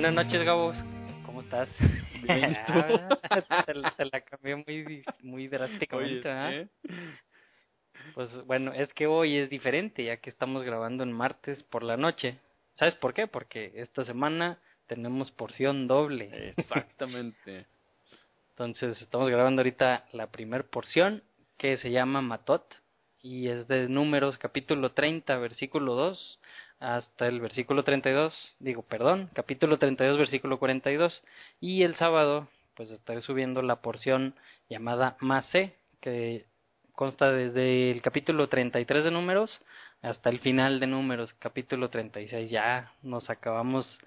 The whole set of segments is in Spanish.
Buenas noches, Gabo. ¿Cómo estás? Bien. Ah, te, la- te la cambié muy, muy drásticamente, Oye, ¿ah? ¿eh? Pues bueno, es que hoy es diferente, ya que estamos grabando en martes por la noche. ¿Sabes por qué? Porque esta semana tenemos porción doble. Exactamente. Entonces, estamos grabando ahorita la primer porción, que se llama Matot, y es de números capítulo 30, versículo 2, hasta el versículo 32, digo, perdón, capítulo 32, versículo 42, y el sábado, pues estaré subiendo la porción llamada Masé, que consta desde el capítulo 33 de números hasta el final de números, capítulo 36. Ya nos acabamos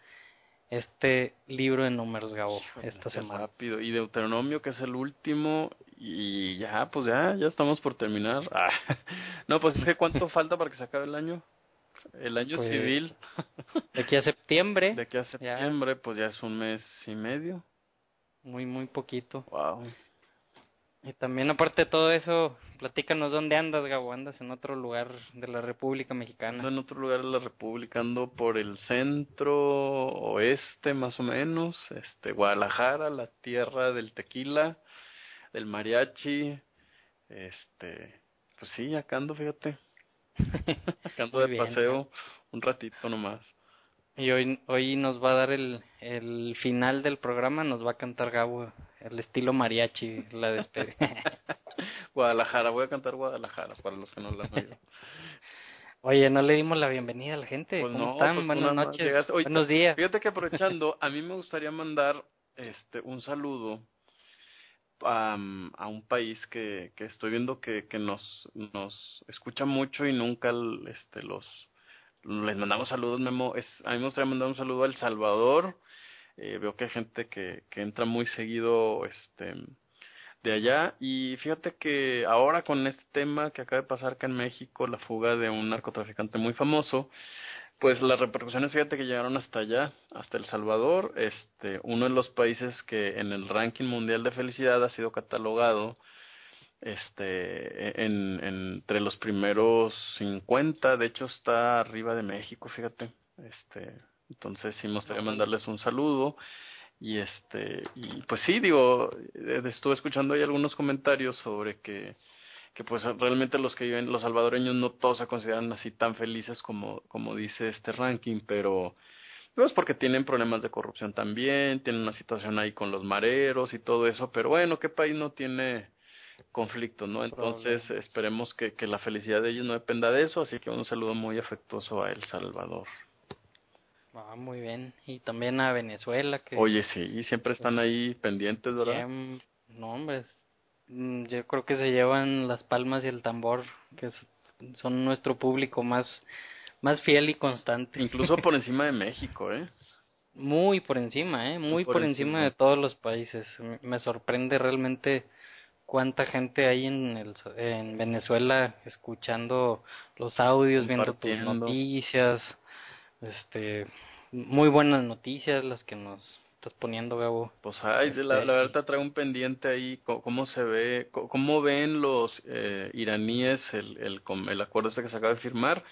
este libro de números, Gabo, Híjole, esta semana. rápido. Y Deuteronomio, que es el último, y ya, pues ya, ya estamos por terminar. Ah, No, pues es que ¿cuánto falta para que se acabe el año? El año Pues, civil, De aquí a septiembre, de aquí a septiembre, pues ya es un mes y medio. muy, muy poquito. Wow. Y también, aparte de todo eso, platícanos dónde andas, Gabo. ¿Andas en otro lugar de la República Ando Mexicana? en otro lugar de la República, ando por el centro oeste más o menos, este Guadalajara, la tierra del tequila, del mariachi, este, pues sí, acá ando, fíjate, ando de bien, paseo un ratito nomás. Y hoy, hoy nos va a dar el, el final del programa, nos va a cantar Gabo, el estilo mariachi, la despedida. Guadalajara, voy a cantar Guadalajara para los que no la han oído. Oye, no le dimos la bienvenida a la gente. Pues ¿Cómo no, están? pues Buenas noches. Oye, buenos días. Fíjate que aprovechando, a mí me gustaría mandar este un saludo a, un país que, que estoy viendo que, que nos, nos escucha mucho y nunca este los les mandamos saludos, a mí me gustaría mandar un saludo a El Salvador. Eh, veo que hay gente que, que entra muy seguido este de allá y fíjate que ahora con este tema que acaba de pasar acá en México, la fuga de un narcotraficante muy famoso, pues las repercusiones, fíjate que llegaron hasta allá, hasta El Salvador, este, uno de los países que en el ranking mundial de felicidad ha sido catalogado, este, en, en- entre los primeros 50, de hecho está arriba de México, fíjate, este, entonces sí me gustaría mandarles un saludo y este, y pues sí, digo, eh, estuve escuchando ahí algunos comentarios sobre que que pues realmente los que viven, los salvadoreños no todos se consideran así tan felices como, como dice este ranking, pero pues porque tienen problemas de corrupción también, tienen una situación ahí con los mareros y todo eso, pero bueno, ¿qué país no tiene conflictos, no? Entonces esperemos que, que la felicidad de ellos no dependa de eso, así que un saludo muy afectuoso a El Salvador. Ah, muy bien. Y también a Venezuela, que Oye, sí, siempre están ahí pendientes, ¿verdad? no, hombre, yo creo que se llevan las palmas y el tambor, que son nuestro público más, más fiel y constante. Incluso por encima de México, ¿eh? Muy por encima, ¿eh? Muy por por, encima encima. de todos los países. Me- sorprende realmente cuánta gente hay en, el, en Venezuela escuchando los audios, viendo tus noticias. Este, muy buenas noticias las que nos estás poniendo, Gabo. Pues ay, la, Este, la verdad te traigo un pendiente ahí, cómo se ve, co- cómo ven los eh, iraníes el, el, el acuerdo este que se acaba de firmar.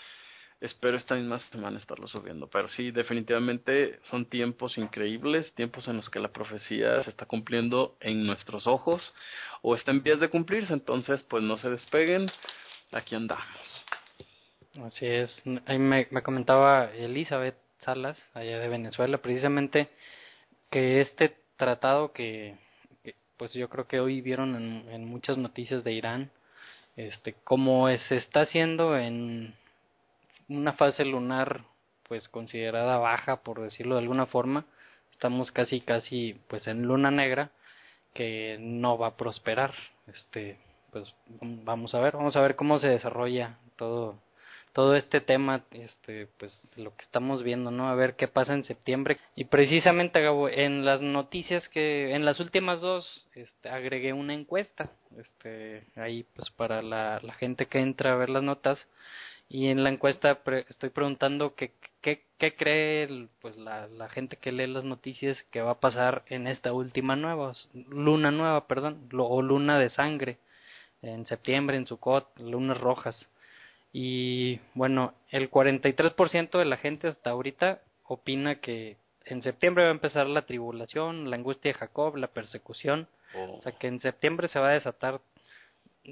Espero esta misma semana estarlo subiendo, pero sí, definitivamente son tiempos increíbles, tiempos en los que la profecía se está cumpliendo en nuestros ojos o está en vías de cumplirse, entonces pues no se despeguen, aquí andamos. Así es. Ahí me, me comentaba Elizabeth Salas, allá de Venezuela, precisamente que este tratado que, pues yo creo que hoy vieron en, muchas noticias de Irán, este, como se está haciendo en una fase lunar, pues considerada baja, por decirlo de alguna forma, estamos casi casi pues en luna negra, que no va a prosperar. Este, pues vamos a ver, vamos a ver cómo se desarrolla todo todo este tema, este, pues lo que estamos viendo, ¿no? A ver qué pasa en septiembre. Y precisamente, Gabo, en las noticias que, en las últimas dos, este, agregué una encuesta, este, ahí, pues para la, gente que entra a ver las notas. Y en la encuesta pre- estoy preguntando qué, qué, cree, pues la, la gente que lee las noticias que va a pasar en esta última nueva, luna nueva, perdón, o luna de sangre, en septiembre, en Sukkot, lunas rojas. Y bueno, el 43% de la gente hasta ahorita opina que, en septiembre va a empezar la tribulación, la angustia de Jacob, la persecución. Oh. O sea que en septiembre se va a desatar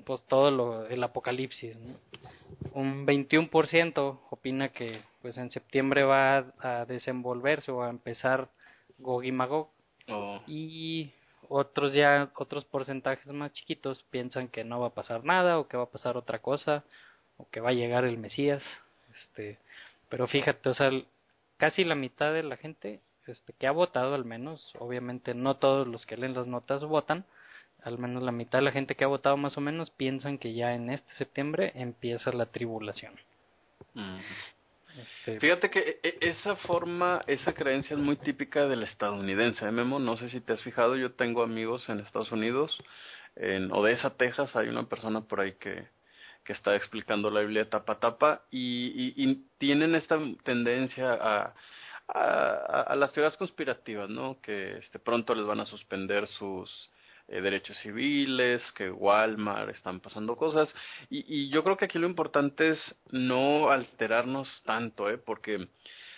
pues todo lo, el apocalipsis. ¿no? Un 21% opina que pues en septiembre va a, a desenvolverse o a empezar Gog y Magog Oh. y otros ya otros porcentajes más chiquitos piensan que no va a pasar nada o que va a pasar otra cosa o que va a llegar el Mesías este pero fíjate o sea casi la mitad de la gente este que ha votado al menos obviamente no todos los que leen las notas votan al menos la mitad de la gente que ha votado más o menos piensan que ya en este septiembre empieza la tribulación Mm. Este, Fíjate que e- esa forma, esa creencia es muy típica del estadounidense, ¿eh, Memo? No sé si te has fijado, yo tengo amigos en Estados Unidos, en Odessa, Texas, hay una persona por ahí que, que está explicando la Biblia tapa tapa y, tienen esta tendencia a, a, las teorías conspirativas, ¿no? Que este, pronto les van a suspender sus eh, derechos civiles, que Walmart están pasando cosas y, yo creo que aquí lo importante es no alterarnos tanto, ¿eh? Porque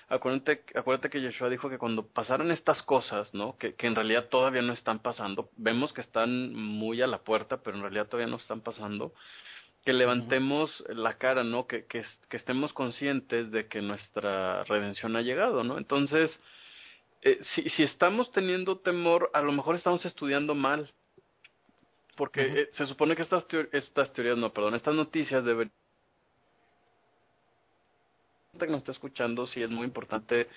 acuérdate, acuérdate que Yeshua dijo que cuando pasaran estas cosas, ¿no? Que, que en realidad todavía no están pasando, vemos que están muy a la puerta, pero en realidad todavía no están pasando, que levantemos la cara, ¿no? Que, que, que estemos conscientes de que nuestra redención ha llegado, ¿no? Entonces, eh, si, si estamos teniendo temor, a lo mejor estamos estudiando mal, porque eh, se supone que estas, estas teorías, no, perdón, estas noticias deben que nos está escuchando, sí es muy importante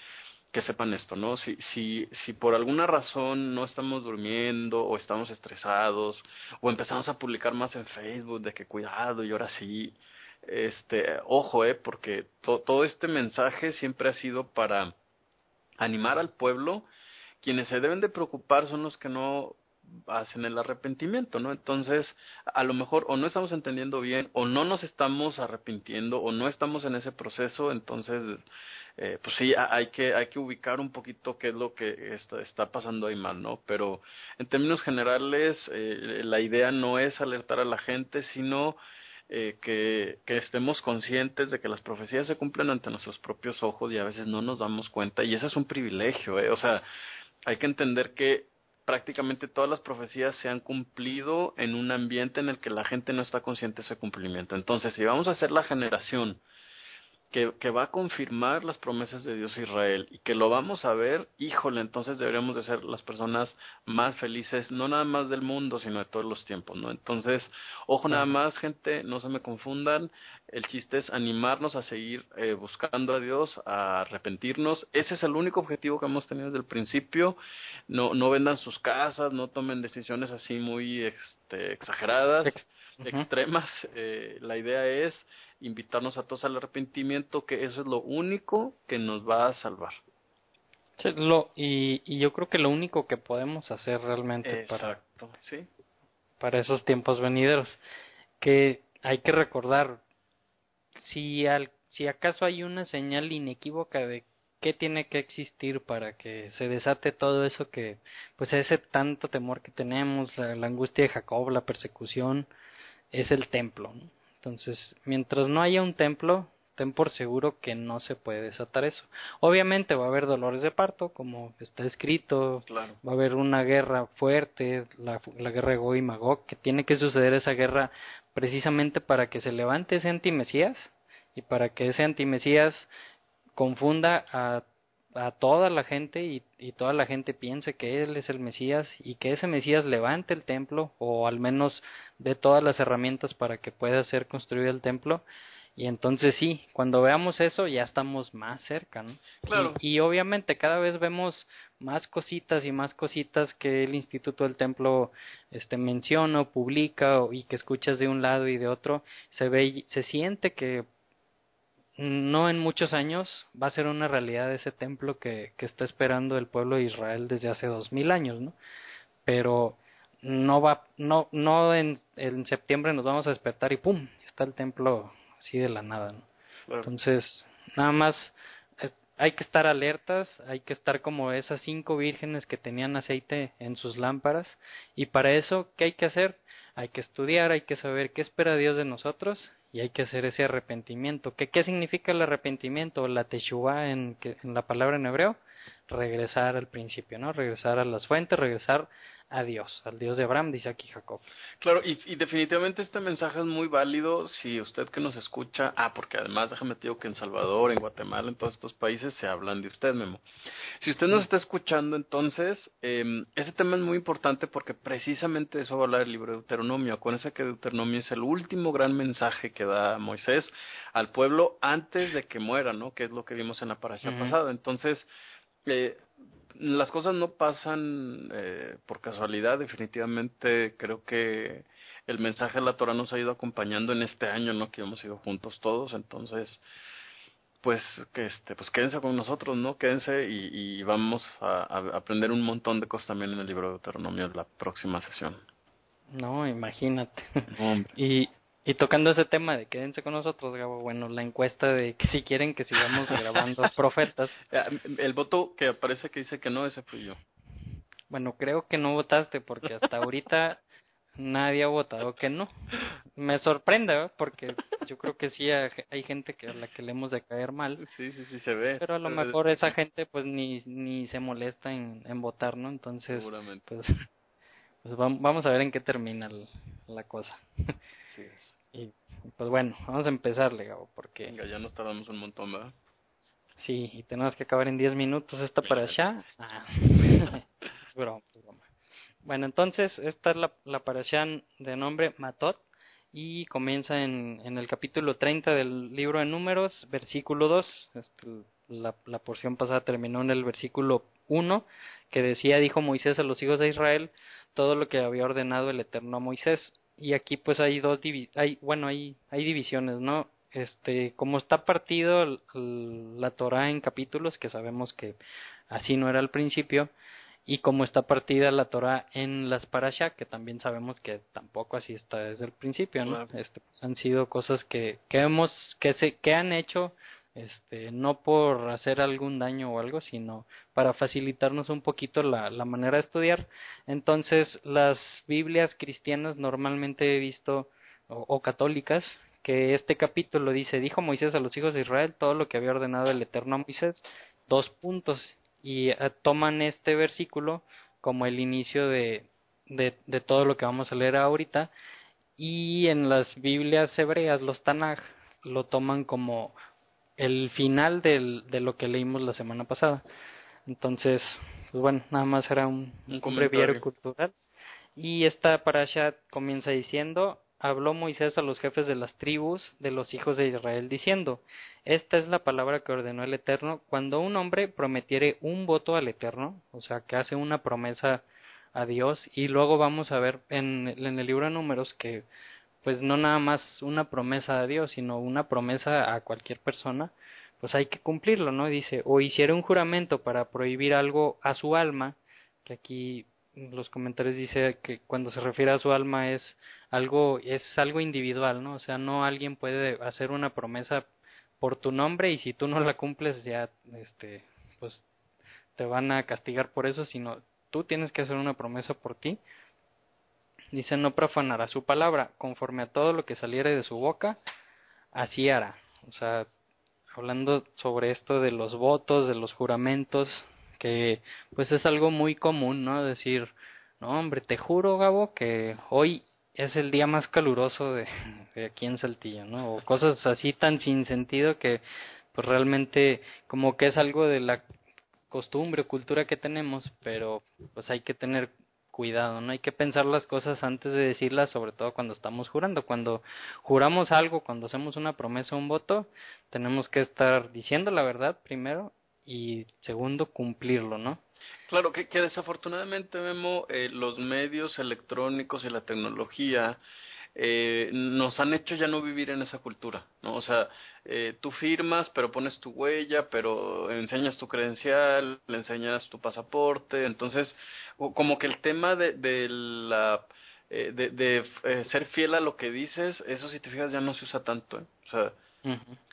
que sepan esto, ¿no? Si, si, si por alguna razón no estamos durmiendo o estamos estresados o empezamos a publicar más en Facebook de que cuidado y ahora sí, este, ojo, eh, porque to- todo este mensaje siempre ha sido para animar al pueblo. Quienes se deben de preocupar son los que no hacen el arrepentimiento, ¿no? Entonces, a lo mejor o no estamos entendiendo bien, o no nos estamos arrepintiendo, o no estamos en ese proceso, entonces, eh, pues sí, ha- hay que, hay que ubicar un poquito qué es lo que está, está pasando ahí mal, ¿no? Pero en términos generales, eh, la idea no es alertar a la gente, sino eh, que, que estemos conscientes de que las profecías se cumplen ante nuestros propios ojos y a veces no nos damos cuenta, y ese es un privilegio, ¿eh? O sea, hay que entender que prácticamente todas las profecías se han cumplido en un ambiente en el que la gente no está consciente de ese cumplimiento. Entonces, si vamos a ser la generación que, que va a confirmar las promesas de Dios a Israel y que lo vamos a ver, híjole, entonces deberíamos de ser las personas más felices, no nada más del mundo, sino de todos los tiempos, ¿no? Entonces, ojo nada más, gente, no se me confundan, el chiste es animarnos a seguir eh, buscando a Dios, a arrepentirnos, ese es el único objetivo que hemos tenido desde el principio, no, no vendan sus casas, no tomen decisiones así muy este, exageradas, Ex- Extremas, eh, la idea es invitarnos a todos al arrepentimiento, que eso es lo único que nos va a salvar. Sí, lo, y, y yo creo que lo único que podemos hacer realmente para, sí. para esos tiempos venideros, que hay que recordar, si, al, si acaso hay una señal inequívoca de qué tiene que existir para que se desate todo eso que, pues ese tanto temor que tenemos, la, la angustia de Jacob, la persecución, es el templo. ¿no? Entonces, mientras no haya un templo, ten por seguro que no se puede desatar eso. Obviamente va a haber dolores de parto, como está escrito, Claro. va a haber una guerra fuerte, la, la guerra de Gog y Magog, que tiene que suceder esa guerra precisamente para que se levante ese antimesías y para que ese antimesías confunda a, a toda la gente y, y toda la gente piense que él es el Mesías y que ese Mesías levante el templo o al menos dé todas las herramientas para que pueda ser construido el templo y entonces sí, cuando veamos eso ya estamos más cerca, ¿no? Claro. Y, y obviamente cada vez vemos más cositas y más cositas que el Instituto del Templo este menciona o publica o- y que escuchas de un lado y de otro, se ve se siente que no en muchos años va a ser una realidad ese templo que, que está esperando el pueblo de Israel desde hace dos mil años, ¿no? Pero no va, no, no en, en septiembre nos vamos a despertar y pum, está el templo así de la nada, ¿no? Entonces, nada más eh, hay que estar alertas, hay que estar como esas cinco vírgenes que tenían aceite en sus lámparas y para eso, ¿qué hay que hacer? Hay que estudiar, hay que saber qué espera Dios de nosotros y hay que hacer ese arrepentimiento. ¿Qué, qué significa el arrepentimiento? La teshuvah en, en la palabra en hebreo, regresar al principio, ¿no? Regresar a las fuentes, regresar a Dios, al Dios de Abraham, dice aquí Jacob. Claro, y, y, definitivamente este mensaje es muy válido si usted que nos escucha, ah, porque además déjame te digo que en Salvador, en Guatemala, en todos estos países se hablan de usted, Memo. Si usted nos está escuchando, entonces, eh, ese tema es muy importante porque precisamente eso va a hablar el libro de Deuteronomio. Acuérdense que Deuteronomio es el último gran mensaje que da Moisés al pueblo antes de que muera, ¿no? Que es lo que vimos en la parasha pasada. Entonces, eh, las cosas no pasan eh, por casualidad, definitivamente creo que el mensaje de la Torah nos ha ido acompañando en este año, ¿no? Que hemos ido juntos todos, entonces, pues, que este, pues quédense con nosotros, ¿no? Quédense y, y vamos a, a, aprender un montón de cosas también en el libro de Deuteronomio de la próxima sesión. No, imagínate. y, y tocando ese tema de quédense con nosotros, Gabo, bueno, la encuesta de que si quieren que sigamos grabando profetas. El voto que aparece que dice que no, ese fui yo. Bueno, creo que no votaste porque hasta ahorita nadie ha votado que no. Me sorprende, porque yo creo que sí hay gente que a la que le hemos de caer mal. Sí, sí, sí, se ve. Pero a lo mejor esa gente pues ni, ni se molesta en, en votar, ¿no? Entonces, pues, pues vamos a ver en qué termina la cosa. Sí es. Y pues bueno, vamos a empezarle, Gabo, porque... Venga, ya nos tardamos un montón, ¿verdad? Sí, y tenemos que acabar en 10 minutos esta para allá. Ah. es broma, es broma. Bueno, entonces, esta es la, la parasha de nombre Matot y comienza en, en el capítulo 30 del libro de Números, versículo 2. Este, la, la porción pasada terminó en el versículo 1, que decía, dijo Moisés a los hijos de Israel todo lo que había ordenado el Eterno a Moisés y aquí pues hay dos hay bueno hay hay divisiones no este como está partido la Torah en capítulos que sabemos que así no era al principio y como está partida la Torah en las parasha que también sabemos que tampoco así está desde el principio no este pues, han sido cosas que que hemos que se que han hecho este, no por hacer algún daño o algo, sino para facilitarnos un poquito la, manera de estudiar. Entonces, las Biblias cristianas normalmente he visto, o, católicas, que este capítulo dice, dijo Moisés a los hijos de Israel todo lo que había ordenado el Eterno a Moisés, dos puntos, y eh, toman este versículo como el inicio de, de, de todo lo que vamos a leer ahorita, y en las Biblias hebreas, los Tanaj, lo toman como el final del, de lo que leímos la semana pasada. Entonces, pues bueno, nada más era un, un, breviario cultural. Y esta parasha comienza diciendo, habló Moisés a los jefes de las tribus de los hijos de Israel diciendo, esta es la palabra que ordenó el Eterno, cuando un hombre prometiere un voto al Eterno, o sea, que hace una promesa a Dios, y luego vamos a ver en, en el libro de números que pues no nada más una promesa a Dios, sino una promesa a cualquier persona, pues hay que cumplirlo, ¿no? Dice, o hiciera un juramento para prohibir algo a su alma, que aquí los comentarios dice que cuando se refiere a su alma es algo es algo individual, ¿no? O sea, no alguien puede hacer una promesa por tu nombre y si tú no la cumples ya este pues te van a castigar por eso, sino tú tienes que hacer una promesa por ti Dice, no profanará su palabra, conforme a todo lo que saliere de su boca, así hará. O sea, hablando sobre esto de los votos, de los juramentos, que pues es algo muy común, ¿no? Decir, no hombre, te juro, Gabo, que hoy es el día más caluroso de, de aquí en Saltillo, ¿no? O cosas así tan sin sentido que pues realmente como que es algo de la costumbre o cultura que tenemos, pero pues hay que tener cuidado, no hay que pensar las cosas antes de decirlas, sobre todo cuando estamos jurando. Cuando juramos algo, cuando hacemos una promesa o un voto, tenemos que estar diciendo la verdad primero y segundo cumplirlo, ¿no? Claro, que, desafortunadamente, vemos eh, los medios electrónicos y la tecnología eh, nos han hecho ya no vivir en esa cultura, ¿no? O sea, eh, tú firmas, pero pones tu huella, pero enseñas tu credencial, le enseñas tu pasaporte, entonces, como que el tema de, de la... Eh, de, de eh, ser fiel a lo que dices, eso si te fijas ya no se usa tanto, ¿eh? o sea,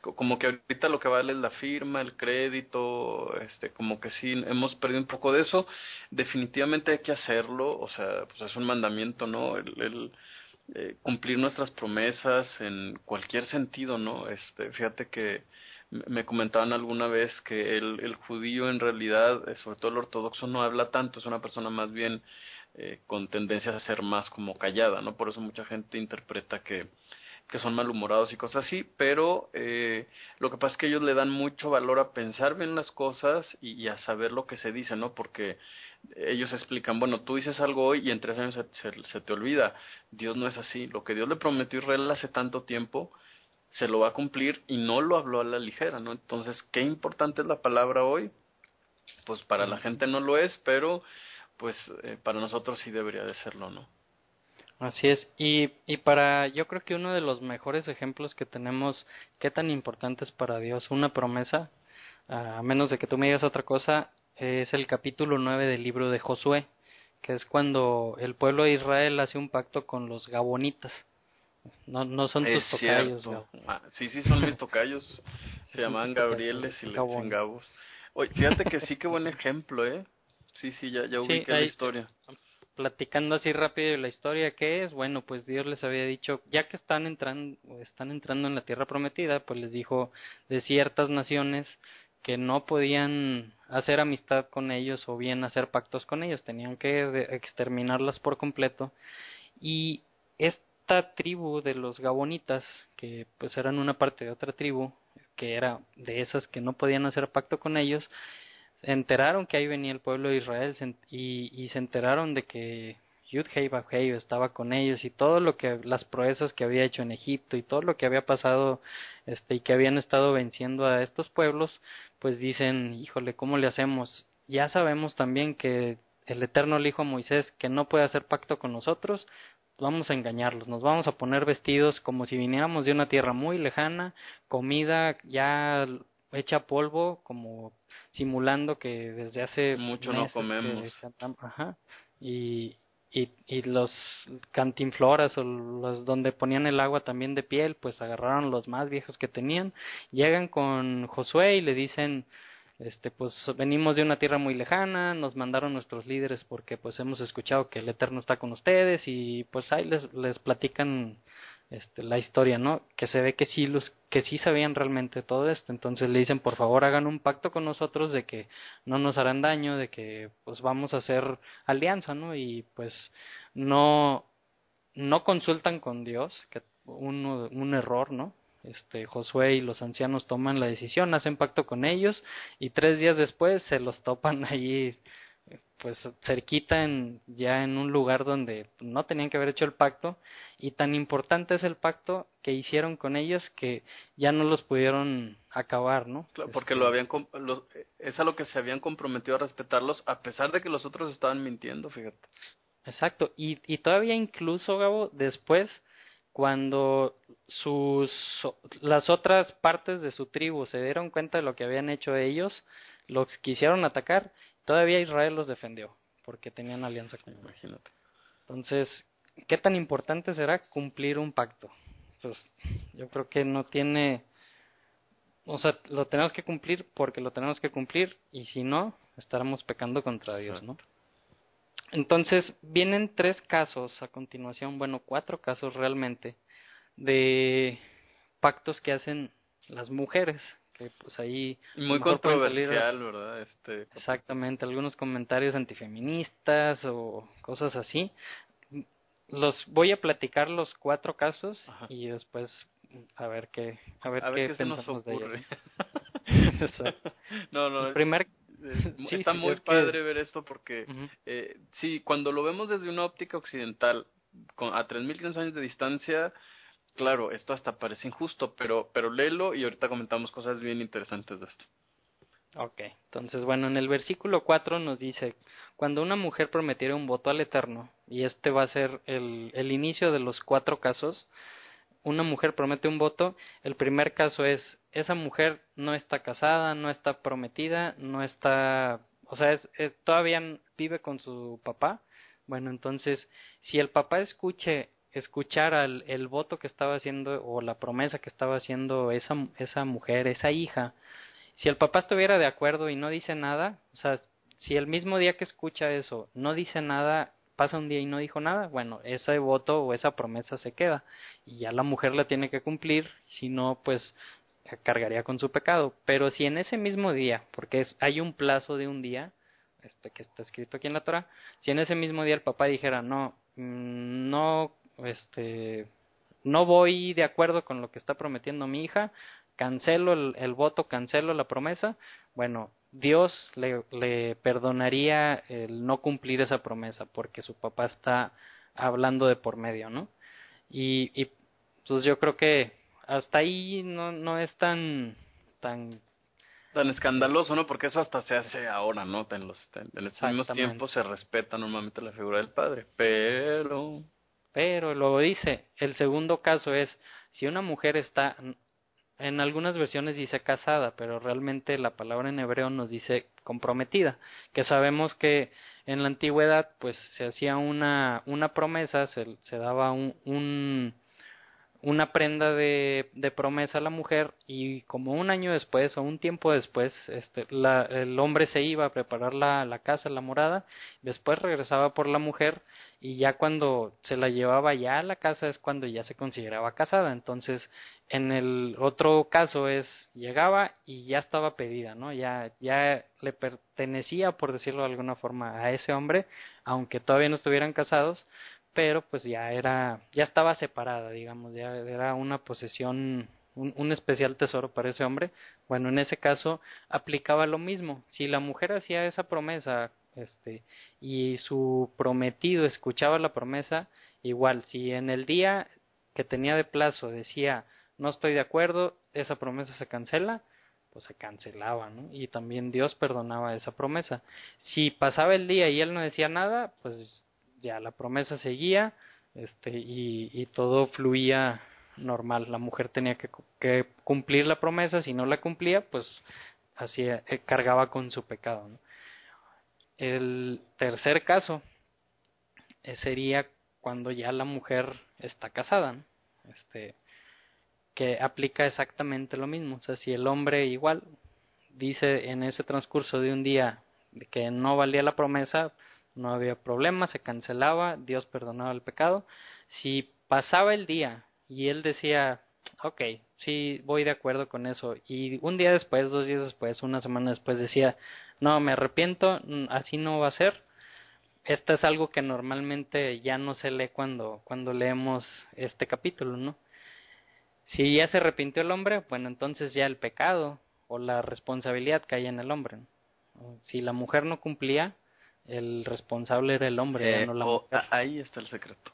como que ahorita lo que vale es la firma, el crédito, este, como que sí hemos perdido un poco de eso. Definitivamente hay que hacerlo, o sea, pues es un mandamiento, ¿no? El, el, eh, cumplir nuestras promesas en cualquier sentido, ¿no? Este, fíjate que me comentaban alguna vez que el, judío en realidad, eh, sobre todo el ortodoxo, no habla tanto, es una persona más bien eh, con tendencias a ser más como callada, ¿no? Por eso mucha gente interpreta que, que son malhumorados y cosas así, pero eh, lo que pasa es que ellos le dan mucho valor a pensar bien las cosas y, y, a saber lo que se dice, ¿no? Porque ellos explican, bueno, tú dices algo hoy y en tres años se, se, se te olvida. Dios no es así. Lo que Dios le prometió a Israel hace tanto tiempo, se lo va a cumplir y no lo habló a la ligera, ¿no? Entonces, ¿qué importante es la palabra hoy? Pues para la gente no lo es, pero pues eh, para nosotros sí debería de serlo, ¿no? Así es, y, y para, yo creo que uno de los mejores ejemplos que tenemos, qué tan importante es para Dios una promesa, a menos de que tú me digas otra cosa, es el capítulo 9 del libro de Josué, que es cuando el pueblo de Israel hace un pacto con los gabonitas. No, no son tus tocayos. Ah, sí, sí, son mis tocayos. Se llamaban Gabrieles y dicen Gabos. Oye, fíjate que sí, qué buen ejemplo, ¿eh? Sí, sí, ya, ya ubiqué sí, la historia. Platicando así rápido la historia, ¿qué es? Bueno, pues Dios les había dicho, ya que están entrando, están entrando en la tierra prometida, pues les dijo de ciertas naciones que no podían hacer amistad con ellos o bien hacer pactos con ellos, tenían que exterminarlas por completo. Y esta tribu de los gabonitas, que pues eran una parte de otra tribu, que era de esas que no podían hacer pacto con ellos, se enteraron que ahí venía el pueblo de Israel y, y se enteraron de que Yudhei Bajei estaba con ellos y todo lo que las proezas que había hecho en Egipto y todo lo que había pasado este y que habían estado venciendo a estos pueblos, pues dicen, híjole, ¿cómo le hacemos? Ya sabemos también que el Eterno le dijo a Moisés que no puede hacer pacto con nosotros, vamos a engañarlos, nos vamos a poner vestidos como si viniéramos de una tierra muy lejana, comida ya hecha polvo, como simulando que desde hace mucho no comemos. ajá, y, y, y los cantinfloras o los donde ponían el agua también de piel, pues agarraron los más viejos que tenían, llegan con Josué y le dicen, este pues venimos de una tierra muy lejana, nos mandaron nuestros líderes porque pues hemos escuchado que el Eterno está con ustedes y pues ahí les, les platican este, la historia, ¿no? Que se ve que sí los que sí sabían realmente todo esto, entonces le dicen por favor hagan un pacto con nosotros de que no nos harán daño, de que pues vamos a hacer alianza, ¿no? Y pues no no consultan con Dios, que un, un error, ¿no? Este Josué y los ancianos toman la decisión, hacen pacto con ellos y tres días después se los topan allí pues cerquita en ya en un lugar donde no tenían que haber hecho el pacto y tan importante es el pacto que hicieron con ellos que ya no los pudieron acabar, ¿no? Claro, porque lo habían lo, es a lo que se habían comprometido a respetarlos a pesar de que los otros estaban mintiendo, fíjate. Exacto, y, y todavía incluso Gabo después cuando sus las otras partes de su tribu se dieron cuenta de lo que habían hecho ellos, los quisieron atacar Todavía Israel los defendió, porque tenían alianza con ellos. Imagínate. Entonces, ¿qué tan importante será cumplir un pacto? Pues yo creo que no tiene... O sea, lo tenemos que cumplir porque lo tenemos que cumplir y si no, estaremos pecando contra Dios, ¿no? Entonces, vienen tres casos a continuación, bueno, cuatro casos realmente, de pactos que hacen las mujeres pues ahí muy controversial, ¿verdad? Este exactamente, algunos comentarios antifeministas o cosas así. Los voy a platicar los cuatro casos y después a ver qué a ver, qué, pensamos de ellos. no, no. El primer está muy padre ver esto porque eh, sí, cuando lo vemos desde una óptica occidental con, a 3.500 años de distancia claro, esto hasta parece injusto, pero, pero léelo y ahorita comentamos cosas bien interesantes de esto. Ok, entonces bueno, en el versículo 4 nos dice, cuando una mujer prometiera un voto al Eterno, y este va a ser el, el inicio de los cuatro casos, una mujer promete un voto, el primer caso es, esa mujer no está casada, no está prometida, no está, o sea, es, eh, todavía vive con su papá, bueno, entonces, si el papá escuche escuchar al, el voto que estaba haciendo o la promesa que estaba haciendo esa, esa mujer, esa hija, si el papá estuviera de acuerdo y no dice nada, o sea, si el mismo día que escucha eso no dice nada, pasa un día y no dijo nada, bueno, ese voto o esa promesa se queda y ya la mujer la tiene que cumplir, si no, pues cargaría con su pecado. Pero si en ese mismo día, porque es, hay un plazo de un día, este que está escrito aquí en la Torah, si en ese mismo día el papá dijera, no, mm, no, este, no voy de acuerdo con lo que está prometiendo mi hija, cancelo el, voto, cancelo la promesa, bueno, Dios le, le, perdonaría el no cumplir esa promesa porque su papá está hablando de por medio, ¿no? Y, y pues yo creo que hasta ahí no, no es tan, tan tan escandaloso, ¿no? Porque eso hasta se hace ahora, ¿no? En los en estos mismos tiempos se respeta normalmente la figura del padre, pero pero luego dice, el segundo caso es si una mujer está en algunas versiones dice casada, pero realmente la palabra en hebreo nos dice comprometida, que sabemos que en la antigüedad pues se hacía una una promesa, se, se daba un, un una prenda de, de, promesa a la mujer y como un año después o un tiempo después este, la, el hombre se iba a preparar la, la casa, la morada, después regresaba por la mujer y ya cuando se la llevaba ya a la casa es cuando ya se consideraba casada. Entonces, en el otro caso es llegaba y ya estaba pedida, ¿no? Ya ya le pertenecía, por decirlo de alguna forma, a ese hombre, aunque todavía no estuvieran casados, pero pues ya era ya estaba separada, digamos, ya era una posesión un, un, especial tesoro para ese hombre. Bueno, en ese caso aplicaba lo mismo. Si la mujer hacía esa promesa este y su prometido escuchaba la promesa igual si en el día que tenía de plazo decía no estoy de acuerdo esa promesa se cancela pues se cancelaba ¿no? y también Dios perdonaba esa promesa si pasaba el día y él no decía nada pues ya la promesa seguía este y, y todo fluía normal la mujer tenía que, que cumplir la promesa si no la cumplía pues hacía eh, cargaba con su pecado. El tercer caso eh, sería cuando ya la mujer está casada, este, que aplica exactamente lo mismo. O sea, si el hombre igual dice en ese transcurso de un día que no valía la promesa, no había problema, se cancelaba, Dios perdonaba el pecado. Si pasaba el día y él decía, ok, sí, voy de acuerdo con eso, y un día después, dos días después, una semana después decía, no, me arrepiento, así no va a ser. Esto es algo que normalmente ya no se lee cuando, cuando leemos este capítulo, ¿no? Si ya se arrepintió el hombre, bueno, entonces ya el pecado o la responsabilidad cae en el hombre. Si la mujer no cumplía, el responsable era el hombre, eh, no la mujer. Ahí está el secreto.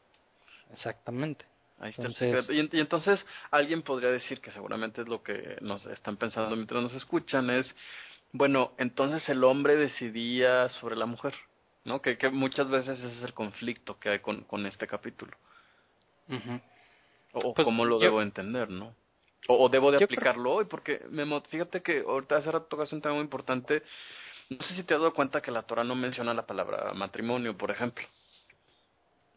Exactamente. Ahí está el secreto. Y, y, entonces alguien podría decir que seguramente es lo que nos están pensando mientras nos escuchan, es bueno, entonces el hombre decidía sobre la mujer, ¿no? Que, que muchas veces ese es el conflicto que hay con, con este capítulo. O pues cómo lo debo entender, ¿no? O, o debo de aplicarlo hoy, porque me, fíjate que ahorita hace rato tocaste un tema muy importante. No sé si te has dado cuenta que la Torah no menciona la palabra matrimonio, por ejemplo.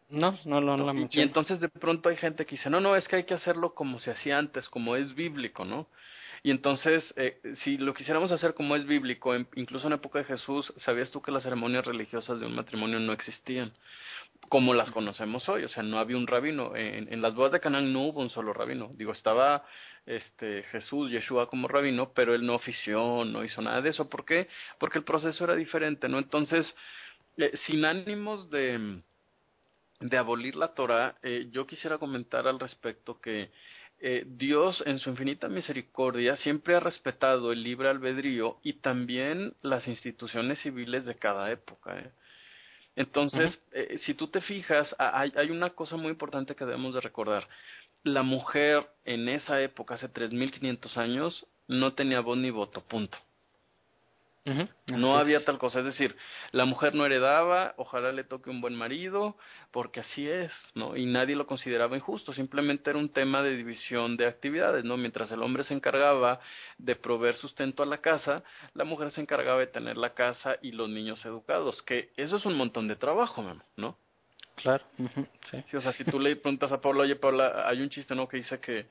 No, no, no, no la menciona. Y entonces de pronto hay gente que dice, no, no, es que hay que hacerlo como se hacía antes, como es bíblico, ¿no? Y entonces, eh, si lo quisiéramos hacer como es bíblico, incluso en época de Jesús, ¿sabías tú que las ceremonias religiosas de un matrimonio no existían? Como las conocemos hoy, o sea, no había un rabino. En, en las bodas de Canaán no hubo un solo rabino. Digo, estaba este Jesús, Yeshua como rabino, pero él no ofició, no hizo nada de eso. ¿Por qué? Porque el proceso era diferente, ¿no? Entonces, eh, sin ánimos de, de abolir la Torah, eh, yo quisiera comentar al respecto que eh, Dios en su infinita misericordia siempre ha respetado el libre albedrío y también las instituciones civiles de cada época. ¿eh? Entonces, eh, si tú te fijas, hay, hay, una cosa muy importante que debemos de recordar. La mujer en esa época, hace 3.500 años, no tenía voz ni voto, punto. No había tal cosa, es decir, la mujer no heredaba, ojalá le toque un buen marido, porque así es, ¿no? Y nadie lo consideraba injusto, simplemente era un tema de división de actividades, ¿no? Mientras el hombre se encargaba de proveer sustento a la casa, la mujer se encargaba de tener la casa y los niños educados, que eso es un montón de trabajo, ¿no? Claro, sí. sí. O sea, si tú le preguntas a Paula, oye, Paula, hay un chiste, ¿no? Que dice que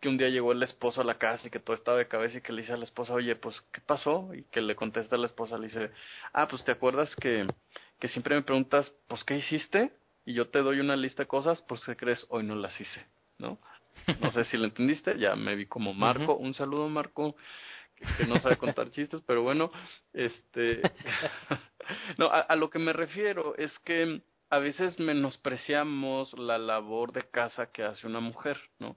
que un día llegó el esposo a la casa y que todo estaba de cabeza y que le dice a la esposa, oye, pues, ¿qué pasó? Y que le contesta a la esposa, le dice, ah, pues, ¿te acuerdas que, que siempre me preguntas, pues, ¿qué hiciste? Y yo te doy una lista de cosas, pues, ¿qué crees? Hoy no las hice, ¿no? No sé si lo entendiste, ya me vi como Marco. Un saludo, Marco, que, no sabe contar chistes, pero bueno, este. no, a, lo que me refiero es que a veces menospreciamos la labor de casa que hace una mujer, ¿no?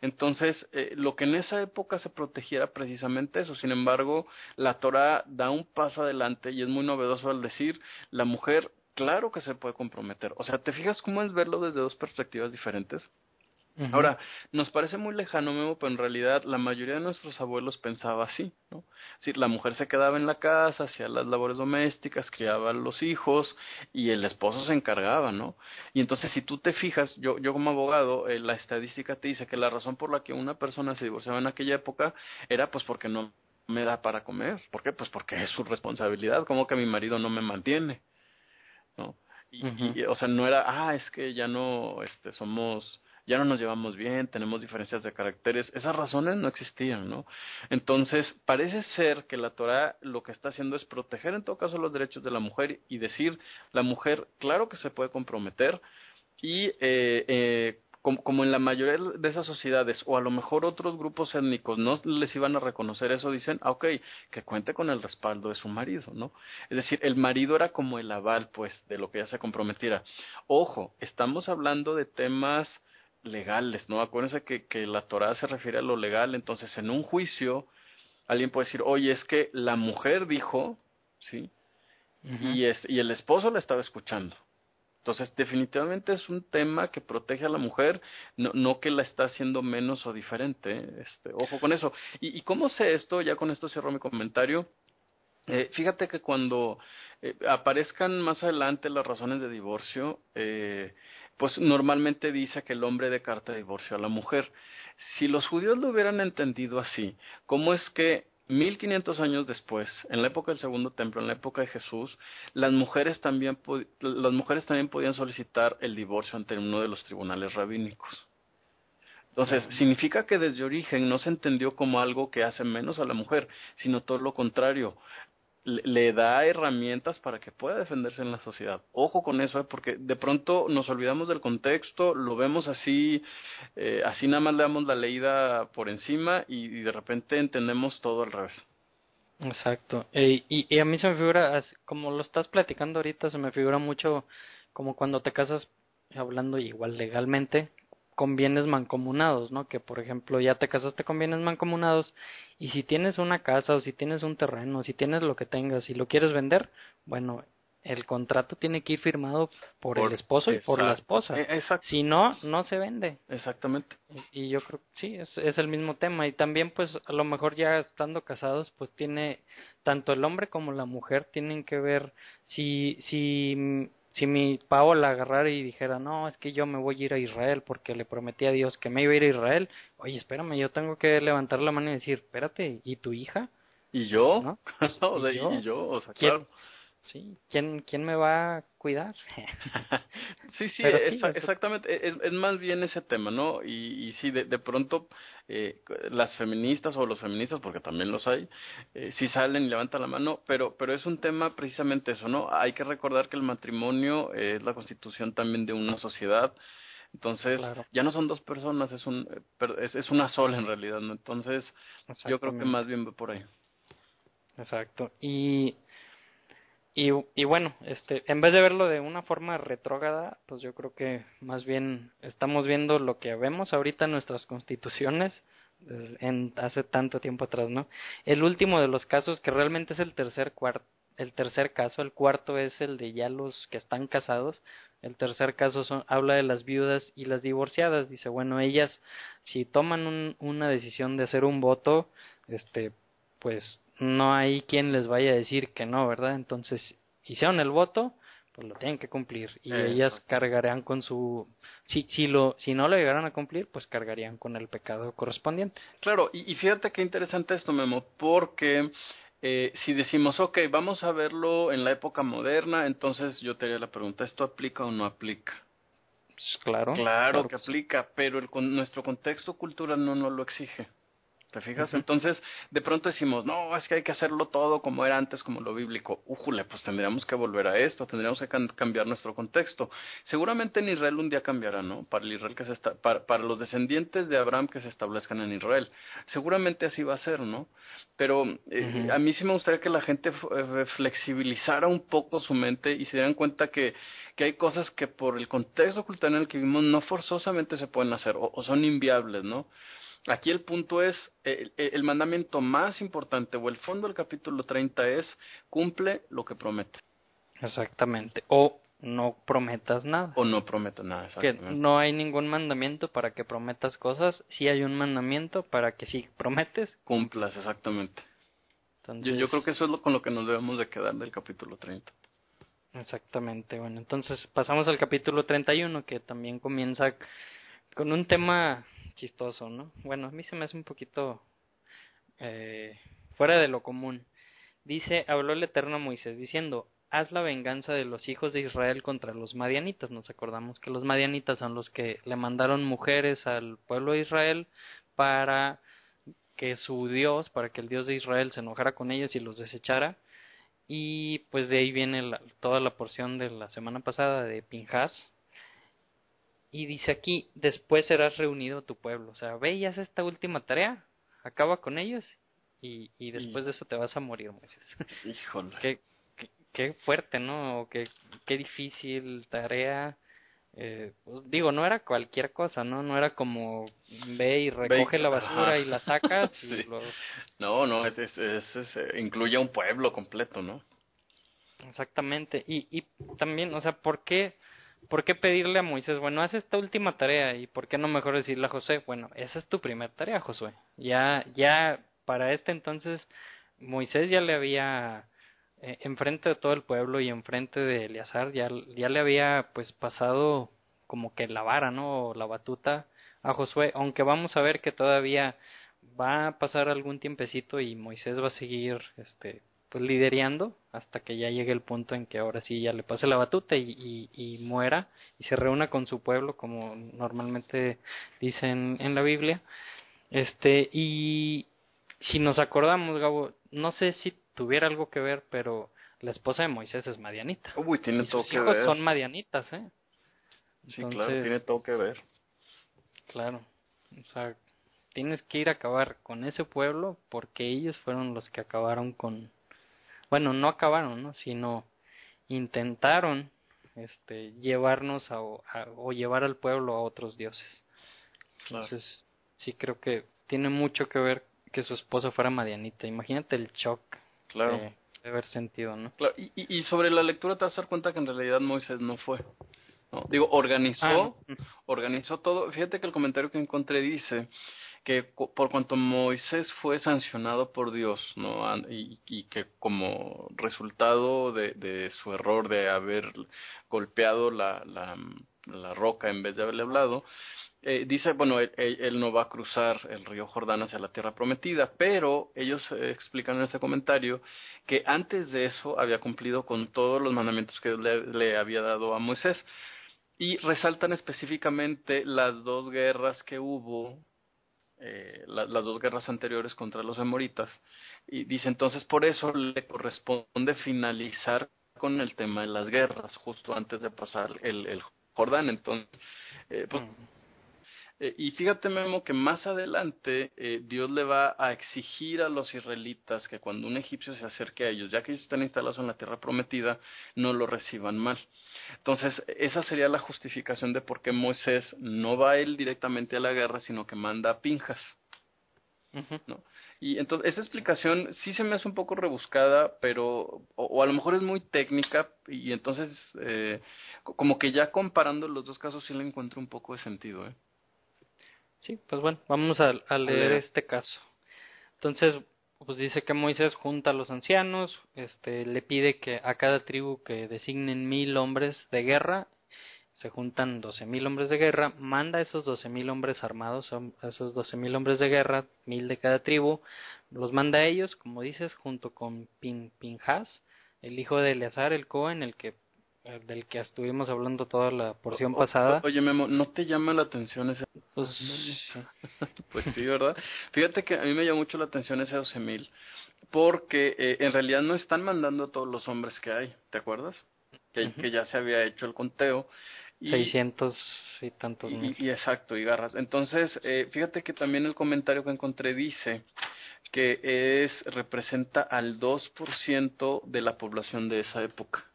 Entonces, eh, lo que en esa época se protegiera precisamente eso. Sin embargo, la Torah da un paso adelante y es muy novedoso al decir, la mujer, claro que se puede comprometer. O sea, ¿te fijas cómo es verlo desde dos perspectivas diferentes? Ahora, nos parece muy lejano, Memo, pero en realidad la mayoría de nuestros abuelos pensaba así, ¿no? Es decir, la mujer se quedaba en la casa, hacía las labores domésticas, criaba a los hijos y el esposo se encargaba, ¿no? Y entonces, si tú te fijas, yo, yo como abogado, eh, la estadística te dice que la razón por la que una persona se divorciaba en aquella época era pues porque no me da para comer. ¿Por qué? Pues porque es su responsabilidad, como que mi marido no me mantiene, ¿no? Y, y, o sea, no era, ah, es que ya no, este, somos ya no nos llevamos bien, tenemos diferencias de caracteres, esas razones no existían, ¿no? Entonces, parece ser que la Torah lo que está haciendo es proteger en todo caso los derechos de la mujer y decir, la mujer, claro que se puede comprometer y eh, eh, como, en la mayoría de esas sociedades, o a lo mejor otros grupos étnicos no les iban a reconocer eso, dicen, ah, ok, que cuente con el respaldo de su marido, ¿no? Es decir, el marido era como el aval, pues, de lo que ya se comprometiera. Ojo, estamos hablando de temas legales, ¿no? Acuérdense que, que la Torah se refiere a lo legal, entonces en un juicio alguien puede decir, oye, es que la mujer dijo, ¿sí? y, es, y el esposo la estaba escuchando. Entonces, definitivamente es un tema que protege a la mujer, no, no que la está haciendo menos o diferente. ¿eh? Este, ojo con eso. ¿Y, y cómo sé esto? Ya con esto cierro mi comentario. Eh, fíjate que cuando eh, aparezcan más adelante las razones de divorcio, eh, pues normalmente dice que el hombre de carta divorcio a la mujer. Si los judíos lo hubieran entendido así, ¿cómo es que 1500 años después, en la época del segundo templo, en la época de Jesús, las mujeres también, las mujeres también podían solicitar el divorcio ante uno de los tribunales rabínicos? Entonces, significa que desde origen no se entendió como algo que hace menos a la mujer, sino todo lo contrario le da herramientas para que pueda defenderse en la sociedad. Ojo con eso, ¿eh? porque de pronto nos olvidamos del contexto, lo vemos así, eh, así nada más le damos la leída por encima y, de repente entendemos todo al revés. Exacto. y, y, a mí se me figura, como lo estás platicando ahorita, se me figura mucho como cuando te casas, hablando igual legalmente, con bienes mancomunados, ¿no? Que por ejemplo ya te casaste con bienes mancomunados y si tienes una casa o si tienes un terreno, si tienes lo que tengas y lo quieres vender, bueno, el contrato tiene que ir firmado por, el esposo y por la esposa. E, si no, no se vende. Exactamente. Y, yo creo que sí, es, es el mismo tema. Y también, pues, a lo mejor ya estando casados, pues tiene, tanto el hombre como la mujer tienen que ver si, si si mi Paola agarrara y dijera, no, es que yo me voy a ir a Israel porque le prometí a Dios que me iba a ir a Israel, oye, espérame, yo tengo que levantar la mano y decir, espérate, ¿y tu hija? ¿Y yo? ¿No? ¿Y, yo? O sea, claro. Sí, ¿quién, quién me va a cuidar? sí, sí, exactamente. Es, es, más bien ese tema, ¿no? Y, y sí, de, de pronto eh, las feministas o los feministas, porque también los hay, eh, sí salen y levantan la mano, pero, pero es un tema precisamente eso, ¿no? Hay que recordar que el matrimonio es la constitución también de una sociedad. Entonces, ya no son dos personas, es, un, es, es una sola en realidad, ¿no? Entonces, yo creo que más bien va por ahí. Exacto. Y y, bueno, este, en vez de verlo de una forma retrógrada, pues yo creo que más bien estamos viendo lo que vemos ahorita en nuestras constituciones, en hace tanto tiempo atrás, ¿no? El último de los casos, que realmente es el tercer el tercer caso, el cuarto es el de ya los que están casados, el tercer caso son, habla de las viudas y las divorciadas, dice, bueno, ellas si toman un, una decisión de hacer un voto, este, pues no hay quien les vaya a decir que no, ¿verdad? Entonces, hicieron el voto, pues lo tienen que cumplir. Y ellas cargarán con su si si lo si no lo llegaran a cumplir pues cargarían con el pecado correspondiente. Claro y, fíjate qué interesante esto Memo porque eh, si decimos ok vamos a verlo en la época moderna entonces yo te haría la pregunta esto aplica o no aplica pues claro. Claro, que aplica pero el, nuestro contexto cultural no nos lo exige ¿Te fijas? Entonces, de pronto decimos, no, es que hay que hacerlo todo como era antes, como lo bíblico. Újule, pues tendríamos que volver a esto, tendríamos que cambiar nuestro contexto. Seguramente en Israel un día cambiará, ¿no? Para el Israel que se está, para, para los descendientes de Abraham que se establezcan en Israel. Seguramente así va a ser, ¿no? Pero eh, a mí sí me gustaría que la gente eh, flexibilizara un poco su mente y se dieran cuenta que, que hay cosas que por el contexto cultural en el que vivimos no forzosamente se pueden hacer o, o son inviables, ¿no? Aquí el punto es, eh, eh, el, mandamiento más importante o el fondo del capítulo 30 es, cumple lo que promete. Exactamente. O no prometas nada. O no prometas nada, exactamente. Que no hay ningún mandamiento para que prometas cosas, sí hay un mandamiento para que si prometes... Cumplas, exactamente. Yo, yo, creo que eso es lo, con lo que nos debemos de quedar del capítulo 30. Exactamente, bueno, entonces pasamos al capítulo 31 que también comienza con un tema chistoso, ¿no? Bueno, a mí se me hace un poquito eh, fuera de lo común. Dice, habló el Eterno Moisés diciendo, haz la venganza de los hijos de Israel contra los madianitas. Nos acordamos que los madianitas son los que le mandaron mujeres al pueblo de Israel para que su Dios, para que el Dios de Israel se enojara con ellos y los desechara. Y pues de ahí viene toda la porción de la semana pasada de Pinjas, y dice aquí, después serás reunido tu pueblo. O sea, ve y haz esta última tarea, acaba con ellos y, y después de eso te vas a morir, Moisés. Híjole. qué, qué, fuerte, ¿no? Qué, qué difícil tarea. Eh, pues, digo, no era cualquier cosa, ¿no? No era como ve y recoge la basura y la sacas. Y No, no, es, es, es, eh, incluye a un pueblo completo, ¿no? Exactamente. Y, y también, o sea, ¿por qué? ¿Por qué pedirle a Moisés, bueno, haz esta última tarea y por qué no mejor decirle a José, bueno, esa es tu primera tarea, Josué. Ya, ya para este entonces Moisés ya le había eh, enfrente de todo el pueblo y enfrente de Eleazar ya, ya le había pues pasado como que la vara, ¿no? O la batuta a Josué, aunque vamos a ver que todavía va a pasar algún tiempecito y Moisés va a seguir este pues liderando hasta que ya llegue el punto en que ahora sí ya le pase la batuta y, y, muera y se reúna con su pueblo como normalmente dicen en la Biblia. Este y si nos acordamos Gabo no sé si tuviera algo que ver pero la esposa de Moisés es madianita. Uy, tiene todo sus que hijos ver. son madianitas eh sí claro tiene todo que ver. claro o sea tienes que ir a acabar con ese pueblo porque ellos fueron los que acabaron con bueno, no acabaron, ¿no? sino intentaron este, llevarnos a, o llevar al pueblo a otros dioses. Entonces, sí creo que tiene mucho que ver que su esposa fuera Madianita. Imagínate el shock claro. de, haber sentido, ¿no? Claro. Y, y, sobre la lectura te vas a dar cuenta que en realidad Moisés no fue. ¿no? Digo, organizó, ah, organizó todo. Fíjate que el comentario que encontré dice que por cuanto Moisés fue sancionado por Dios, ¿no? Y, que como resultado de, su error de haber golpeado la, roca en vez de haberle hablado, eh, dice, bueno, él, él, no va a cruzar el río Jordán hacia la tierra prometida, pero ellos eh, explican en este comentario que antes de eso había cumplido con todos los mandamientos que le, le había dado a Moisés. Y resaltan específicamente las dos guerras que hubo eh, las dos guerras anteriores contra los amoritas. Y dice entonces por eso le corresponde finalizar con el tema de las guerras, justo antes de pasar el, el Jordán. Entonces, eh, pues, mm. Eh, y fíjate, Memo, que más adelante eh, Dios le va a exigir a los israelitas que cuando un egipcio se acerque a ellos, ya que ellos están instalados en la tierra prometida, no lo reciban mal. Entonces, esa sería la justificación de por qué Moisés no va él directamente a la guerra, sino que manda a Pinjas. ¿no? Y entonces, esa explicación sí se me hace un poco rebuscada, pero, o, a lo mejor es muy técnica, y entonces, eh, como que ya comparando los dos casos sí le encuentro un poco de sentido, ¿eh? Sí, pues bueno, vamos a, a leer este caso. Entonces, pues dice que Moisés junta a los ancianos, este, le pide que a cada tribu que designen mil hombres de guerra, se juntan doce mil hombres de guerra, manda a esos doce mil hombres armados, a esos doce mil hombres de guerra, mil de cada tribu, los manda a ellos, como dices, junto con Pin, Pinjas, el hijo de Eleazar, el Cohen, el que del que estuvimos hablando toda la porción pasada. oye, Memo, ¿no te llama la atención ese? Pues, pues sí, ¿verdad? Fíjate que a mí me llama mucho la atención ese 12 mil, porque eh, en realidad no están mandando a todos los hombres que hay, ¿te acuerdas? Que, que ya se había hecho el conteo. Y, 600 y tantos mil. Y, exacto, y garras. Entonces, eh, fíjate que también el comentario que encontré dice que es representa al 2% de la población de esa época.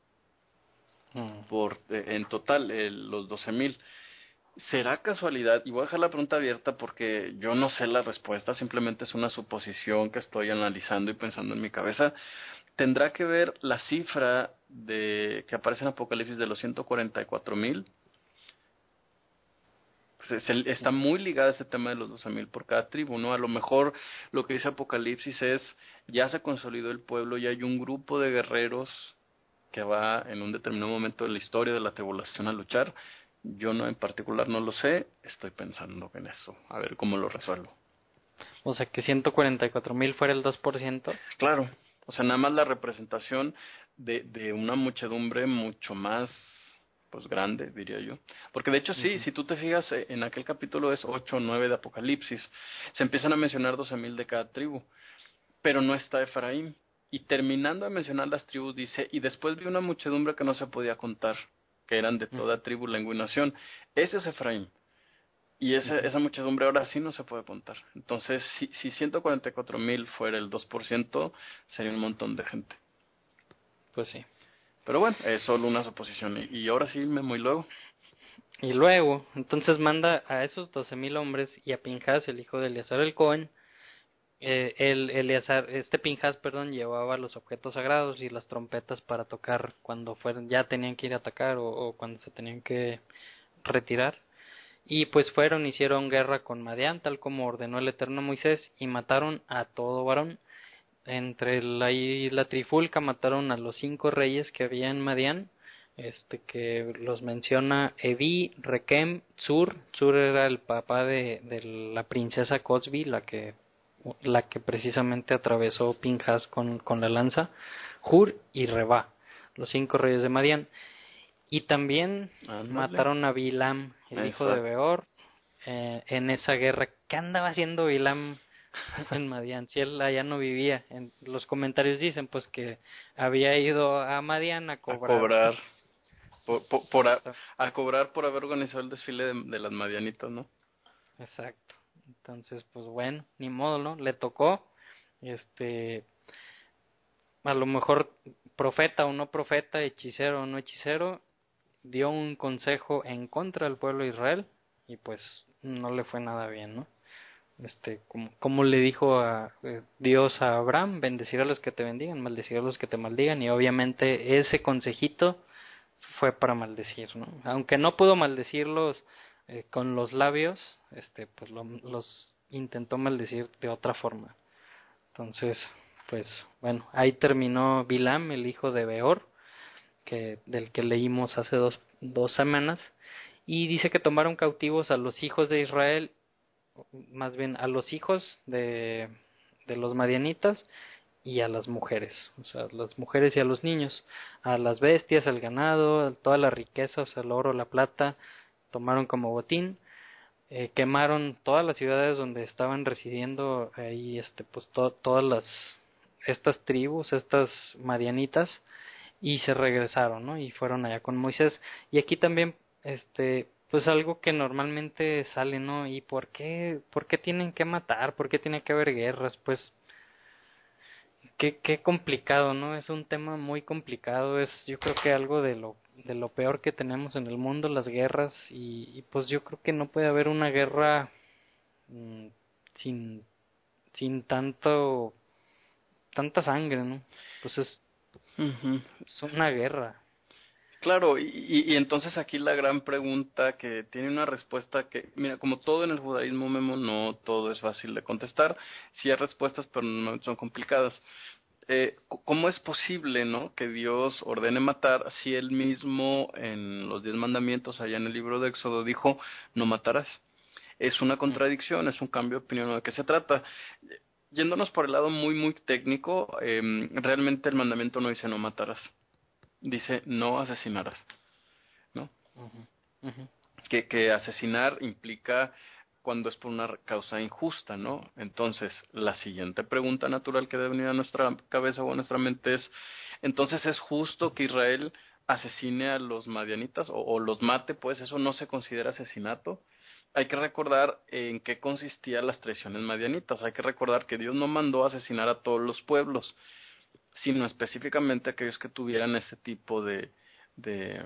Mm. Por, eh, en total, los 12 mil. ¿Será casualidad? Y voy a dejar la pregunta abierta porque yo no sé la respuesta, simplemente es una suposición que estoy analizando y pensando en mi cabeza. ¿Tendrá que ver la cifra de que aparece en Apocalipsis de los 144 mil? Pues está muy ligada este tema de los 12 mil por cada tribu, ¿no? A lo mejor lo que dice Apocalipsis es, ya se consolidó el pueblo, ya hay un grupo de guerreros que va en un determinado momento de la historia de la tribulación a luchar, yo no en particular no lo sé, estoy pensando en eso, a ver cómo lo resuelvo. O sea, que 144 mil fuera el 2%. Claro, o sea, nada más la representación de, de una muchedumbre mucho más pues grande, diría yo. Porque de hecho sí, si tú te fijas, eh, en aquel capítulo es 8 o 9 de Apocalipsis, se empiezan a mencionar 12 mil de cada tribu, pero no está Efraín. Y terminando de mencionar las tribus, dice, y después vi una muchedumbre que no se podía contar, que eran de toda tribu, lengua y nación. Ese es Efraín. Y esa, esa muchedumbre ahora sí no se puede contar. Entonces, si, si 144 mil fuera el 2%, sería un montón de gente. Pues sí. Pero bueno, es solo una suposición. Y, ahora sí, me muy luego. Y luego, entonces manda a esos doce mil hombres y a Pinjas, el hijo de Eleazar el Cohen. Eh, el Eleazar, este Pinjas, perdón, llevaba los objetos sagrados y las trompetas para tocar cuando fueron, ya tenían que ir a atacar o, cuando se tenían que retirar. Y pues fueron, hicieron guerra con Madián, tal como ordenó el Eterno Moisés, y mataron a todo varón entre la isla Trifulca mataron a los cinco reyes que había en Madián, este que los menciona Evi, Rekem, Zur, Zur era el papá de, de la princesa Cosby, la que la que precisamente atravesó Pinjas con, con la lanza, Hur y Reba, los cinco reyes de Madián. Y también mataron a Bilam, el hijo de Beor, eh, en esa guerra. ¿Qué andaba haciendo Bilam en Madian, si él allá no vivía. En los comentarios dicen pues que había ido a Madian a cobrar. A cobrar. Por, a, cobrar por haber organizado el desfile de, las Madianitas, ¿no? Exacto. Entonces, pues bueno, ni modo, ¿no? Le tocó. Este. A lo mejor profeta o no profeta, hechicero o no hechicero, dio un consejo en contra del pueblo de Israel y pues no le fue nada bien, ¿no? este como, como le dijo a eh, Dios a Abraham, bendecir a los que te bendigan, maldecir a los que te maldigan y obviamente ese consejito fue para maldecir, ¿no? Aunque no pudo maldecirlos eh, con los labios, este pues los intentó maldecir de otra forma. Entonces, pues bueno, ahí terminó Bilam, el hijo de Beor, que del que leímos hace dos, dos semanas y dice que tomaron cautivos a los hijos de Israel más bien a los hijos de, de los madianitas y a las mujeres, o sea, las mujeres y a los niños, a las bestias, al ganado, a toda la riqueza, o sea, el oro, la plata, tomaron como botín, eh, quemaron todas las ciudades donde estaban residiendo ahí, este, pues todas las, estas tribus, estas madianitas, y se regresaron, ¿no? Y fueron allá con Moisés. Y aquí también, este, pues algo que normalmente sale, ¿no? ¿Y por qué, por qué tienen que matar? ¿Por qué tiene que haber guerras? Pues qué, qué complicado, ¿no? Es un tema muy complicado, es yo creo que algo de lo, de lo peor que tenemos en el mundo, las guerras, y, pues yo creo que no puede haber una guerra mm, sin, sin tanto, tanta sangre, ¿no? Pues es, es una guerra. Claro, y, y, entonces aquí la gran pregunta que tiene una respuesta que, mira, como todo en el judaísmo, Memo, no todo es fácil de contestar. Sí hay respuestas, pero no son complicadas. Eh, ¿Cómo es posible, no, que Dios ordene matar si Él mismo en los diez mandamientos, allá en el libro de Éxodo, dijo, no matarás? Es una contradicción, es un cambio de opinión. ¿De qué se trata? Yéndonos por el lado muy, muy técnico, eh, realmente el mandamiento no dice no matarás dice no asesinarás, ¿no? Que, que asesinar implica cuando es por una causa injusta, ¿no? Entonces, la siguiente pregunta natural que debe venir a nuestra cabeza o a nuestra mente es, entonces, ¿es justo que Israel asesine a los madianitas o, los mate? Pues eso no se considera asesinato hay que recordar en qué consistían las traiciones madianitas. Hay que recordar que Dios no mandó a asesinar a todos los pueblos, sino específicamente a aquellos que tuvieran ese tipo de, de,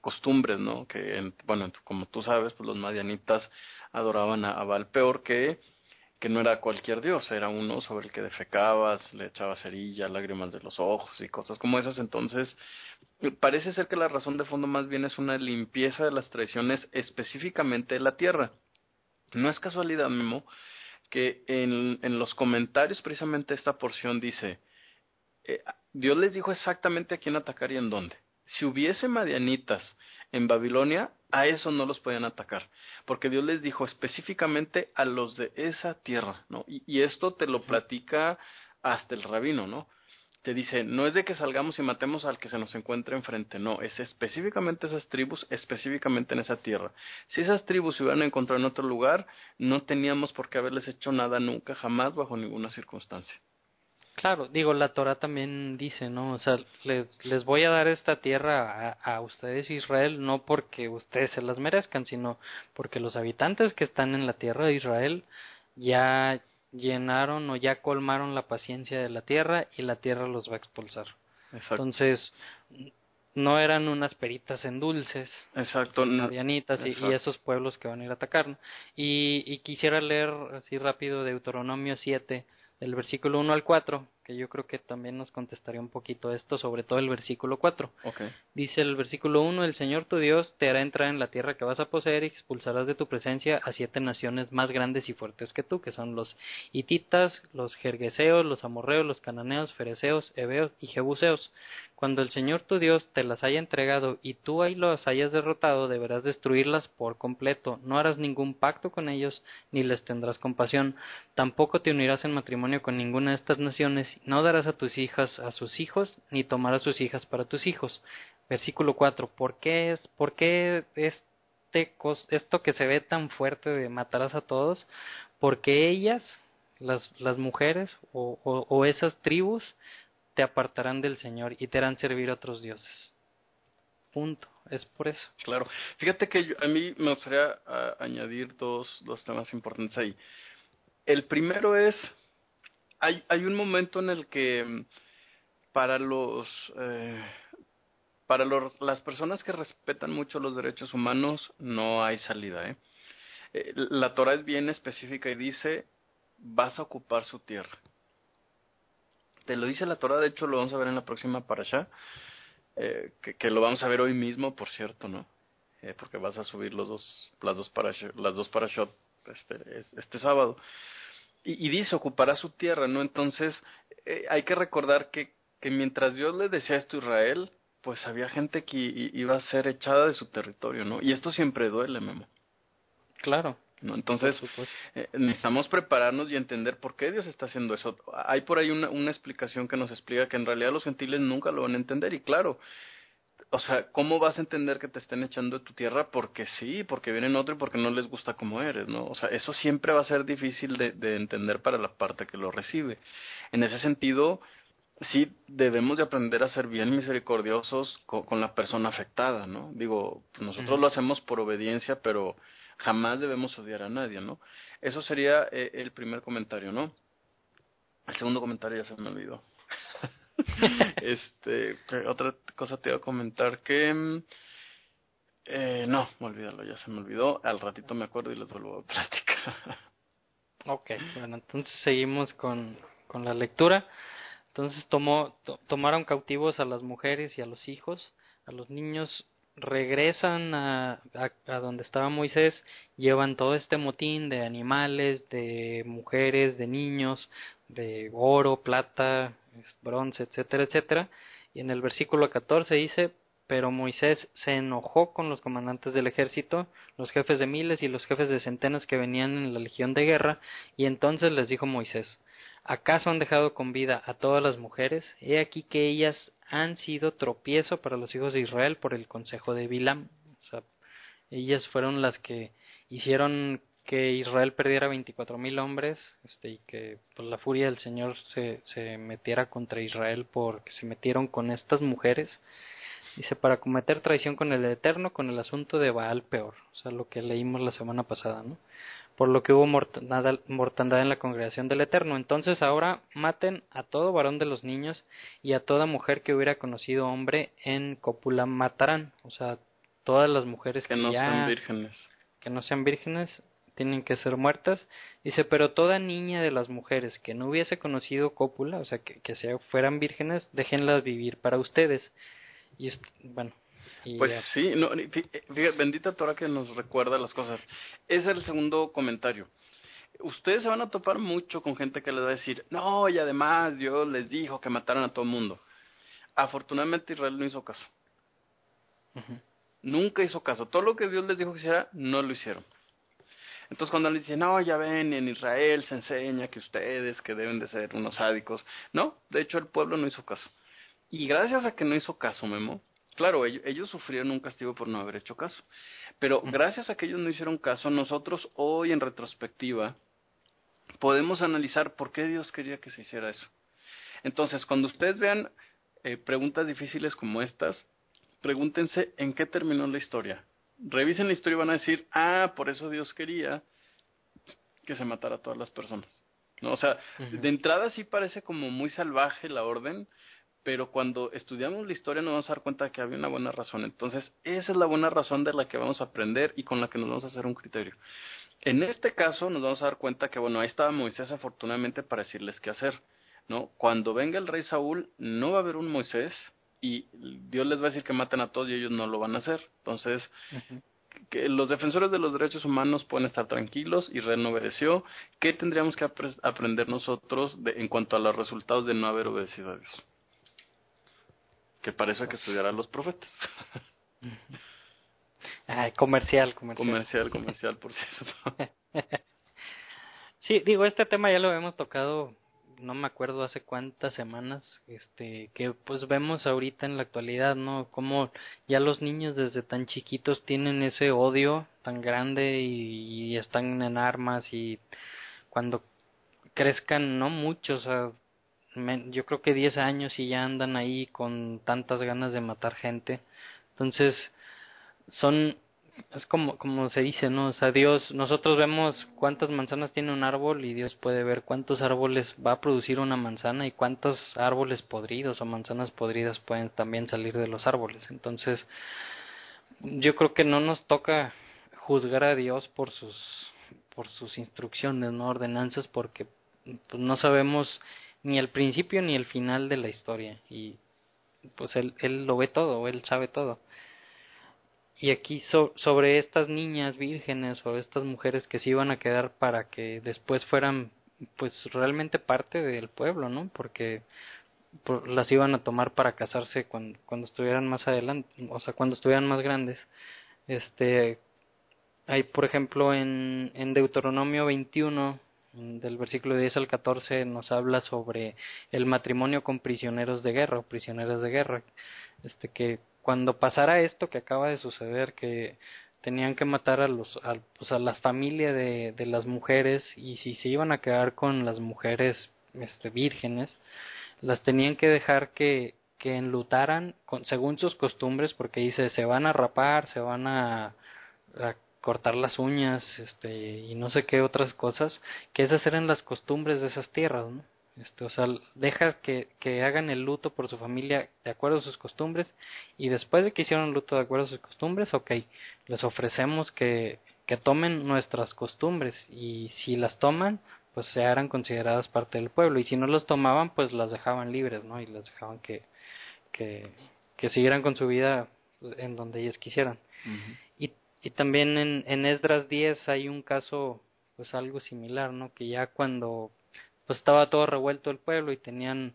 costumbres, ¿no? Que, bueno, como tú sabes, pues los madianitas adoraban a, a peor que que no era cualquier dios, era uno sobre el que defecabas, le echabas cerilla, lágrimas de los ojos y cosas como esas. Entonces, parece ser que la razón de fondo más bien es una limpieza de las tradiciones específicamente de la tierra. No es casualidad, Memo, que en, en los comentarios precisamente esta porción dice, eh, Dios les dijo exactamente a quién atacar y en dónde. Si hubiese madianitas en Babilonia, a eso no los podían atacar, porque Dios les dijo específicamente a los de esa tierra, ¿no? Y, y esto te lo platica hasta el rabino, ¿no? Te dice, no es de que salgamos y matemos al que se nos encuentre enfrente, no, es específicamente esas tribus, específicamente en esa tierra. Si esas tribus se hubieran encontrado en otro lugar, no teníamos por qué haberles hecho nada nunca, jamás, bajo ninguna circunstancia. Claro, digo, la Torah también dice, ¿no? O sea, les, les voy a dar esta tierra a, a, ustedes, Israel, no porque ustedes se las merezcan, sino porque los habitantes que están en la tierra de Israel ya llenaron o ya colmaron la paciencia de la tierra y la tierra los va a expulsar. Exacto. Entonces, no eran unas peritas en dulces, exacto, y, esos pueblos que van a ir a atacar. Y, y quisiera leer así rápido Deuteronomio 7, del versículo 1 al 4, que yo creo que también nos contestaría un poquito esto, sobre todo el versículo 4. Okay. Dice el versículo 1, el Señor tu Dios te hará entrar en la tierra que vas a poseer y expulsarás de tu presencia a siete naciones más grandes y fuertes que tú, que son los hititas, los jergueseos, los amorreos, los cananeos, fereceos, heveos y jebuseos. Cuando el Señor tu Dios te las haya entregado y tú ahí los hayas derrotado, deberás destruirlas por completo. No harás ningún pacto con ellos, ni les tendrás compasión. Tampoco te unirás en matrimonio con ninguna de estas naciones no darás a tus hijas a sus hijos, ni tomarás sus hijas para tus hijos. Versículo 4. ¿Por qué es, por qué este, esto que se ve tan fuerte de matarás a todos? Porque ellas, las, las mujeres o, o, esas tribus, te apartarán del Señor y te harán servir a otros dioses. Punto. Es por eso. Claro. Fíjate que a mí me gustaría uh, añadir dos, dos temas importantes ahí. El primero es hay, hay un momento en el que mm, para los eh, para los, las personas que respetan mucho los derechos humanos no hay salida ¿eh? eh la Torah es bien específica y dice vas a ocupar su tierra te lo dice la Torah de hecho lo vamos a ver en la próxima parasha eh, que, lo vamos a ver hoy mismo por cierto no eh, porque vas a subir los dos las dos parashot, las dos parashot este este sábado y, y dice ocupará su tierra, ¿no? Entonces eh, hay que recordar que, que mientras Dios le decía esto a Israel, pues había gente que iba a ser echada de su territorio, ¿no? Y esto siempre duele, Memo. Claro. ¿no? Entonces, eh, necesitamos prepararnos y entender por qué Dios está haciendo eso. Hay por ahí una, una explicación que nos explica que en realidad los gentiles nunca lo van a entender y claro, o sea, ¿cómo vas a entender que te estén echando de tu tierra? Porque sí, porque vienen otro y porque no les gusta como eres, ¿no? O sea, eso siempre va a ser difícil de, de entender para la parte que lo recibe. En ese sentido, sí debemos de aprender a ser bien misericordiosos con, con la persona afectada, ¿no? Digo, nosotros uh -huh. lo hacemos por obediencia, pero jamás debemos odiar a nadie, ¿no? Eso sería eh, el primer comentario, ¿no? El segundo comentario ya se me olvidó. este, otra cosa te iba a comentar que eh, no, olvídalo, ya se me olvidó. Al ratito me acuerdo y les vuelvo a platicar. ok, bueno, entonces seguimos con, con la lectura. Entonces tomó, to, tomaron cautivos a las mujeres y a los hijos, a los niños regresan a, a, a, donde estaba Moisés, llevan todo este motín de animales, de mujeres, de niños, de oro, plata, bronce, etcétera, etcétera. Y en el versículo 14 dice, pero Moisés se enojó con los comandantes del ejército, los jefes de miles y los jefes de centenas que venían en la legión de guerra, y entonces les dijo Moisés, ¿Acaso han dejado con vida a todas las mujeres? He aquí que ellas han sido tropiezo para los hijos de Israel por el consejo de Bilam. O sea, ellas fueron las que hicieron que Israel perdiera veinticuatro mil hombres este, y que por la furia del Señor se, se metiera contra Israel porque se metieron con estas mujeres. Dice, para cometer traición con el Eterno, con el asunto de Baal peor. O sea, lo que leímos la semana pasada, ¿no? Por lo que hubo mortandad, mortandad en la congregación del Eterno. Entonces ahora maten a todo varón de los niños y a toda mujer que hubiera conocido hombre en cópula matarán. O sea, todas las mujeres que, no sean vírgenes. Que no sean vírgenes tienen que ser muertas. Dice, pero toda niña de las mujeres que no hubiese conocido cópula, o sea, que, que fueran vírgenes, déjenlas vivir para ustedes. Y bueno. pues sí, no, fíjate, bendita Torah que nos recuerda las cosas. Ese es el segundo comentario. Ustedes se van a topar mucho con gente que les va a decir, no, y además Dios les dijo que mataran a todo el mundo. Afortunadamente Israel no hizo caso. Nunca hizo caso. Todo lo que Dios les dijo que hiciera, no lo hicieron. Entonces cuando le dicen, no, ya ven, en Israel se enseña que ustedes, que deben de ser unos sádicos. No, de hecho el pueblo no hizo caso. Y gracias a que no hizo caso, Memo, claro, ellos, sufrieron un castigo por no haber hecho caso. Pero gracias a que ellos no hicieron caso, nosotros hoy en retrospectiva podemos analizar por qué Dios quería que se hiciera eso. Entonces, cuando ustedes vean eh, preguntas difíciles como estas, pregúntense en qué terminó la historia revisen la historia y van a decir, ah, por eso Dios quería que se matara a todas las personas. ¿No? O sea, de entrada sí parece como muy salvaje la orden, pero cuando estudiamos la historia nos vamos a dar cuenta de que había una buena razón. Entonces, esa es la buena razón de la que vamos a aprender y con la que nos vamos a hacer un criterio. En este caso nos vamos a dar cuenta que, bueno, ahí estaba Moisés afortunadamente para decirles qué hacer. ¿no? Cuando venga el rey Saúl, no va a haber un Moisés, y Dios les va a decir que maten a todos y ellos no lo van a hacer. Entonces, que los defensores de los derechos humanos pueden estar tranquilos, Israel no obedeció. ¿Qué tendríamos que aprender nosotros de, en cuanto a los resultados de no haber obedecido a Dios? Que para eso hay que estudiar a los profetas. comercial, comercial. Comercial, comercial, por cierto. sí, digo, este tema ya lo hemos tocado no me acuerdo hace cuántas semanas, este, que pues vemos ahorita en la actualidad, ¿no? Como ya los niños desde tan chiquitos tienen ese odio tan grande y, están en armas y cuando crezcan, no muchos, yo creo que 10 años y ya andan ahí con tantas ganas de matar gente. Entonces, son es como, como se dice, ¿no? O sea, Dios, nosotros vemos cuántas manzanas tiene un árbol y Dios puede ver cuántos árboles va a producir una manzana y cuántos árboles podridos o manzanas podridas pueden también salir de los árboles. Entonces, yo creo que no nos toca juzgar a Dios por sus por sus instrucciones, no ordenanzas, porque pues, no sabemos ni el principio ni el final de la historia y pues él, él lo ve todo, él sabe todo. Y aquí sobre estas niñas vírgenes o estas mujeres que se iban a quedar para que después fueran pues realmente parte del pueblo, ¿no? Porque las iban a tomar para casarse cuando, cuando estuvieran más adelante, o sea, cuando estuvieran más grandes. Este, hay por ejemplo en, en Deuteronomio 21, del versículo 10 al 14, nos habla sobre el matrimonio con prisioneros de guerra o prisioneras de guerra, este que cuando pasara esto que acaba de suceder, que tenían que matar a los a, pues a las familias de, las mujeres y si se iban a quedar con las mujeres este, vírgenes, las tenían que dejar que, que enlutaran con, según sus costumbres, porque dice se van a rapar, se van a, a cortar las uñas, este, y no sé qué otras cosas, que esas eran las costumbres de esas tierras, ¿no? Este, o sea, deja que, que hagan el luto por su familia de acuerdo a sus costumbres y después de que hicieron el luto de acuerdo a sus costumbres, ok, les ofrecemos que, que tomen nuestras costumbres y si las toman, pues se harán consideradas parte del pueblo y si no las tomaban, pues las dejaban libres, ¿no? Y las dejaban que, que, que siguieran con su vida en donde ellos quisieran. y, y también en, en Esdras 10 hay un caso, pues algo similar, ¿no? Que ya cuando pues estaba todo revuelto el pueblo y tenían,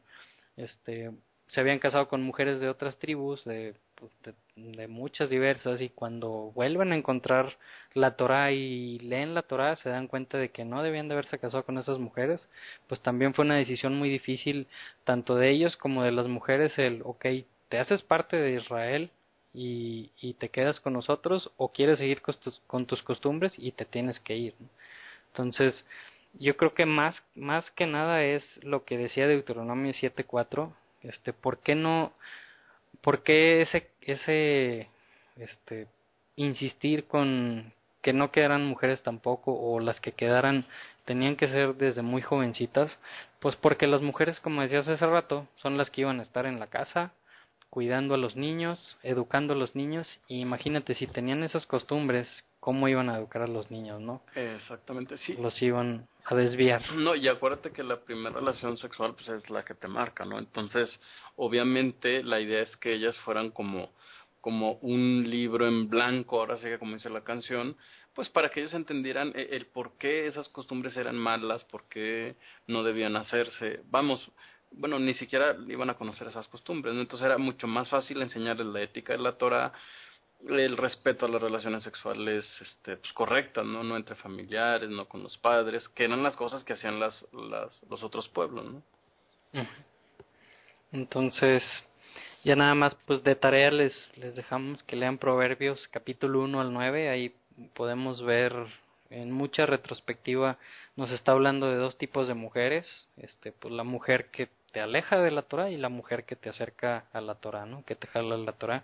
este, se habían casado con mujeres de otras tribus, de, pues, de, muchas diversas y cuando vuelven a encontrar la Torah y leen la Torah se dan cuenta de que no debían de haberse casado con esas mujeres, pues también fue una decisión muy difícil tanto de ellos como de las mujeres el, ok, te haces parte de Israel y, y te quedas con nosotros o quieres seguir con tus, con tus costumbres y te tienes que ir. Entonces, yo creo que más, más que nada es lo que decía Deuteronomio 7.4, este, ¿por qué no, por qué ese, ese, este, insistir con que no quedaran mujeres tampoco o las que quedaran tenían que ser desde muy jovencitas, pues porque las mujeres, como decías hace rato, son las que iban a estar en la casa, cuidando a los niños, educando a los niños, y imagínate si tenían esas costumbres, cómo iban a educar a los niños, ¿no? Exactamente, sí. Los iban a desviar. No, y acuérdate que la primera relación sexual pues es la que te marca, ¿no? Entonces, obviamente la idea es que ellas fueran como como un libro en blanco, ahora sí que como dice la canción, pues para que ellos entendieran el, el por qué esas costumbres eran malas, por qué no debían hacerse. Vamos, bueno, ni siquiera iban a conocer esas costumbres, ¿no? entonces era mucho más fácil enseñarles la ética de la Torah, el respeto a las relaciones sexuales este, pues, correctas, ¿no? No entre familiares, no con los padres, que eran las cosas que hacían las, las, los otros pueblos, ¿no? Entonces, ya nada más, pues de tarea les, les dejamos que lean Proverbios capítulo 1 al 9, ahí podemos ver en mucha retrospectiva, nos está hablando de dos tipos de mujeres, este, pues la mujer que te aleja de la Torah y la mujer que te acerca a la Torah, ¿no? Que te jala la Torah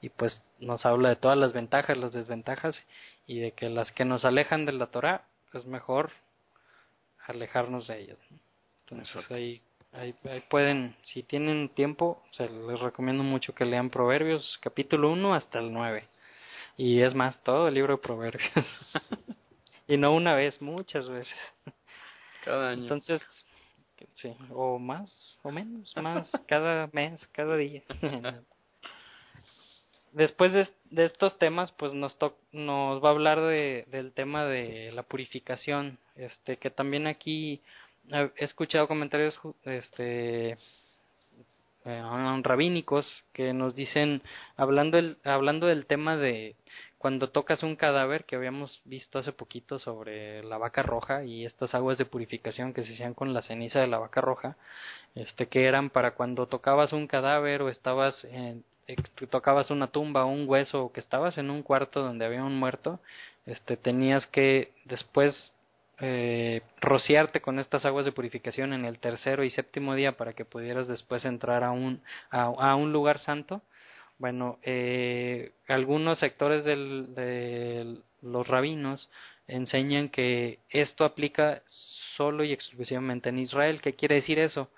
y pues nos habla de todas las ventajas, las desventajas y de que las que nos alejan de la Torah es mejor alejarnos de ellas. Entonces ahí, ahí, pueden, si tienen tiempo, se les recomiendo mucho que lean Proverbios capítulo 1 hasta el 9. Y es más, todo el libro de Proverbios. y no una vez, muchas veces. Cada año. Entonces, Sí, o más, o menos, más, cada mes, cada día. Después de, de, estos temas, pues nos, nos va a hablar de, del tema de la purificación, este, que también aquí he escuchado comentarios este, eh, rabínicos que nos dicen, hablando, el, hablando del tema de cuando tocas un cadáver que habíamos visto hace poquito sobre la vaca roja y estas aguas de purificación que se hacían con la ceniza de la vaca roja, este que eran para cuando tocabas un cadáver o estabas en, eh, tocabas una tumba o un hueso o que estabas en un cuarto donde había un muerto, este tenías que después eh, rociarte con estas aguas de purificación en el tercero y séptimo día para que pudieras después entrar a un a un lugar santo bueno, eh, algunos sectores de los rabinos enseñan que esto aplica solo y exclusivamente en Israel. ¿Qué quiere decir eso?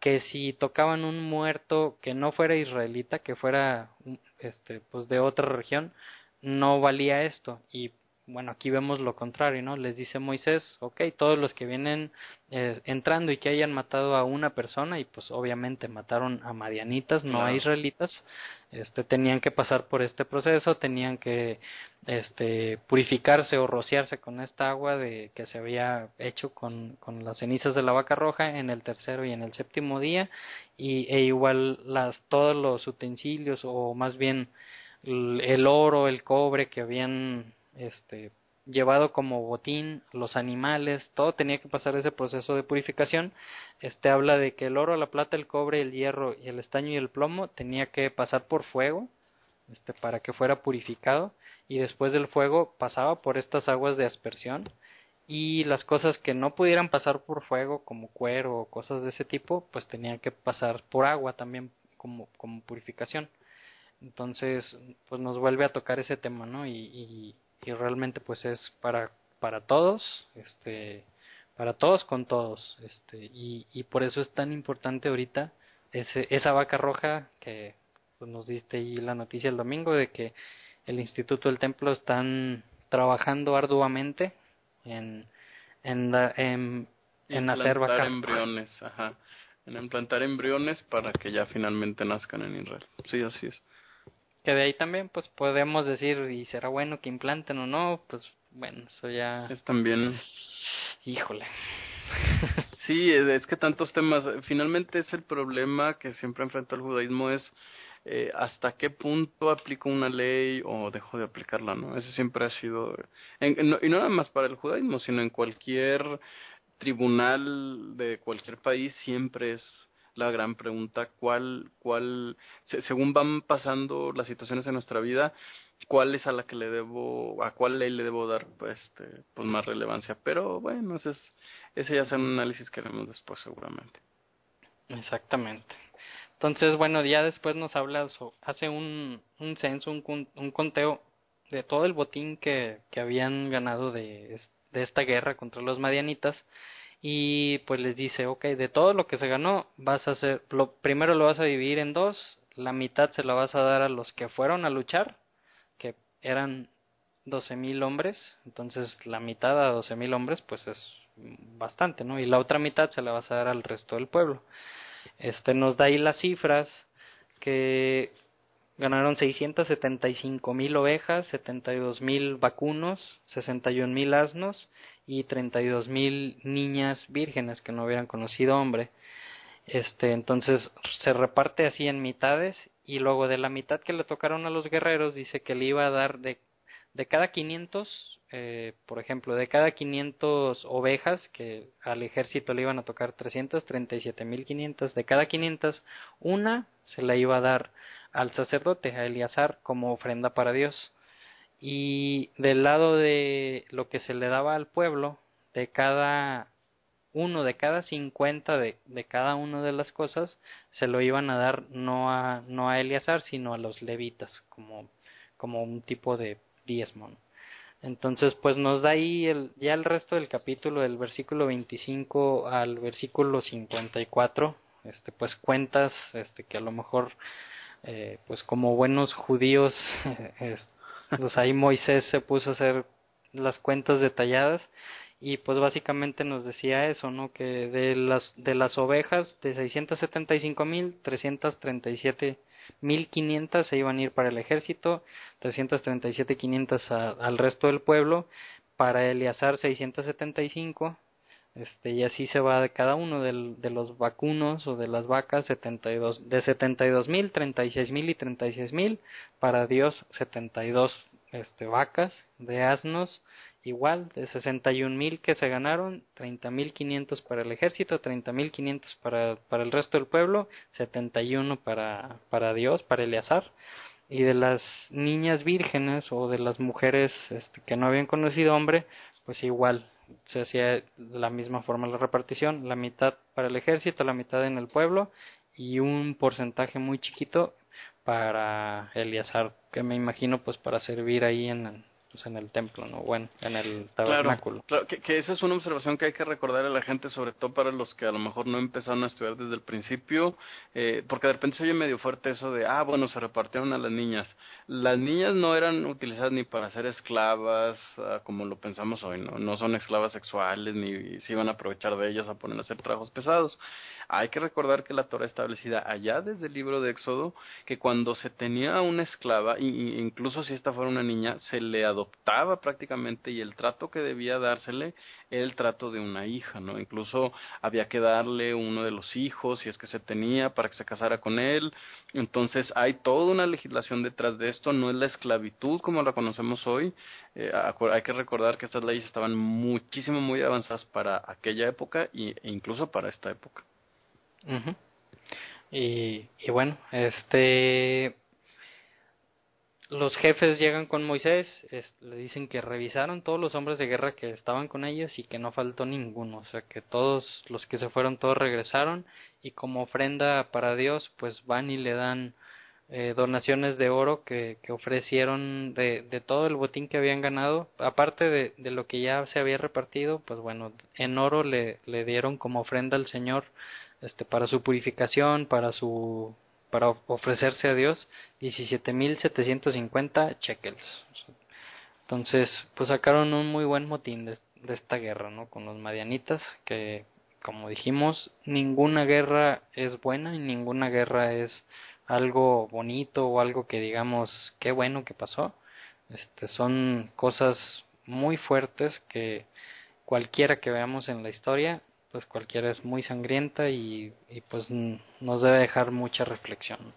Que si tocaban un muerto que no fuera israelita, que fuera este, pues de otra región, no valía esto. Y bueno, aquí vemos lo contrario, ¿no? Les dice Moisés, ok, todos los que vienen eh, entrando y que hayan matado a una persona, y pues obviamente mataron a madianitas, no a israelitas, este, tenían que pasar por este proceso, tenían que este, purificarse o rociarse con esta agua de, que se había hecho con, con las cenizas de la vaca roja en el tercero y en el séptimo día, y, e igual las, todos los utensilios, o más bien el oro, el cobre que habían este llevado como botín los animales, todo tenía que pasar ese proceso de purificación. Este habla de que el oro, la plata, el cobre, el hierro y el estaño y el plomo tenía que pasar por fuego, este para que fuera purificado y después del fuego pasaba por estas aguas de aspersión y las cosas que no pudieran pasar por fuego como cuero o cosas de ese tipo, pues tenían que pasar por agua también como como purificación. Entonces, pues nos vuelve a tocar ese tema, ¿no? y y realmente pues es para para todos este para todos con todos este y, y por eso es tan importante ahorita ese, esa vaca roja que pues, nos diste ahí la noticia el domingo de que el Instituto del Templo están trabajando arduamente en en, en, en hacer vacas embriones ajá. En implantar embriones para que ya finalmente nazcan en Israel. Sí así es que de ahí también pues podemos decir y será bueno que implanten o no pues bueno eso ya es también híjole sí es que tantos temas finalmente es el problema que siempre enfrenta el judaísmo es eh, hasta qué punto aplico una ley o dejo de aplicarla, ¿no? Ese siempre ha sido, y no nada más para el judaísmo, sino en cualquier tribunal de cualquier país siempre es la gran pregunta, ¿cuál, cuál, según van pasando las situaciones en nuestra vida, cuál es a la que le debo, a cuál ley le debo dar pues, este, pues más relevancia? Pero bueno, ese, es, ese ya es un análisis que haremos después seguramente. Exactamente. Entonces, bueno, ya después nos habla, hace un, un censo, un, un conteo de todo el botín que, que habían ganado de, de esta guerra contra los madianitas y pues les dice, ok, de todo lo que se ganó, vas a hacer, lo, primero lo vas a dividir en dos, la mitad se la vas a dar a los que fueron a luchar, que eran doce mil hombres, entonces la mitad a doce mil hombres pues es bastante, ¿no? Y la otra mitad se la vas a dar al resto del pueblo. Este nos da ahí las cifras que ganaron 675 mil ovejas, 72 mil vacunos, 61 mil asnos y 32 mil niñas vírgenes que no hubieran conocido hombre. Este, entonces se reparte así en mitades y luego de la mitad que le tocaron a los guerreros dice que le iba a dar de, de cada 500, eh, por ejemplo, de cada 500 ovejas que al ejército le iban a tocar 337.500, de cada 500 una se la iba a dar al sacerdote, a Eleazar, como ofrenda para Dios. Y del lado de lo que se le daba al pueblo, de cada uno, de cada cincuenta de, de cada una de las cosas, se lo iban a dar no a, no a Eleazar, sino a los levitas, como, como un tipo de diezmo. Entonces, pues nos da ahí el, ya el resto del capítulo, del versículo 25 al versículo 54, este, pues cuentas, este, que a lo mejor eh, pues como buenos judíos, pues ahí Moisés se puso a hacer las cuentas detalladas y pues básicamente nos decía eso, ¿no? Que de las de las ovejas de 675 mil, 337 mil 500 se iban a ir para el ejército, 337 500 al resto del pueblo, para Eleazar 675 este, y así se va de cada uno del, de los vacunos o de las vacas 72, de 72 mil, 36 mil y 36 mil, para Dios 72 este, vacas, de asnos igual, de 61 mil que se ganaron, 30 mil 500 para el ejército, 30 mil 500 para, para el resto del pueblo, 71 para, para Dios, para Eleazar, y de las niñas vírgenes o de las mujeres este, que no habían conocido hombre, pues igual, se hacía la misma forma la repartición, la mitad para el ejército, la mitad en el pueblo y un porcentaje muy chiquito para Eliazar, que me imagino pues para servir ahí en, pues, en el templo, ¿no? Bueno, en el tabernáculo. Claro, que, esa es una observación que hay que recordar a la gente, sobre todo para los que a lo mejor no empezaron a estudiar desde el principio, eh, porque de repente se oye medio fuerte eso de, ah, bueno, se repartieron a las niñas. Las niñas no eran utilizadas ni para ser esclavas, ah, como lo pensamos hoy, ¿no? No son esclavas sexuales, ni se iban a aprovechar de ellas a poner a hacer trabajos pesados. Hay que recordar que la Torah establecida allá desde el libro de Éxodo, que cuando se tenía una esclava, incluso si esta fuera una niña, se le adoptaba prácticamente y el trato que debía dársele era el trato de una hija, ¿no? Incluso había que darle uno de los hijos, si es que se tenía, para que se casara con él. Entonces hay toda una legislación detrás de esto, no es la esclavitud como la conocemos hoy. Eh, hay que recordar que estas leyes estaban muchísimo, muy avanzadas para aquella época e incluso para esta época y, y bueno, este los jefes llegan con Moisés, le dicen que revisaron todos los hombres de guerra que estaban con ellos y que no faltó ninguno, o sea que todos los que se fueron todos regresaron y como ofrenda para Dios pues van y le dan eh, donaciones de oro que, que ofrecieron de, de, todo el botín que habían ganado, aparte de, de, lo que ya se había repartido, pues bueno, en oro le, le dieron como ofrenda al Señor este para su purificación, para su para ofrecerse a Dios 17.750 shekels. Entonces, pues sacaron un muy buen motín de, esta guerra, ¿no? Con los madianitas, que como dijimos, ninguna guerra es buena y ninguna guerra es algo bonito o algo que digamos, qué bueno que pasó. Este, son cosas muy fuertes que cualquiera que veamos en la historia pues cualquiera es muy sangrienta y, y pues nos debe dejar mucha reflexión.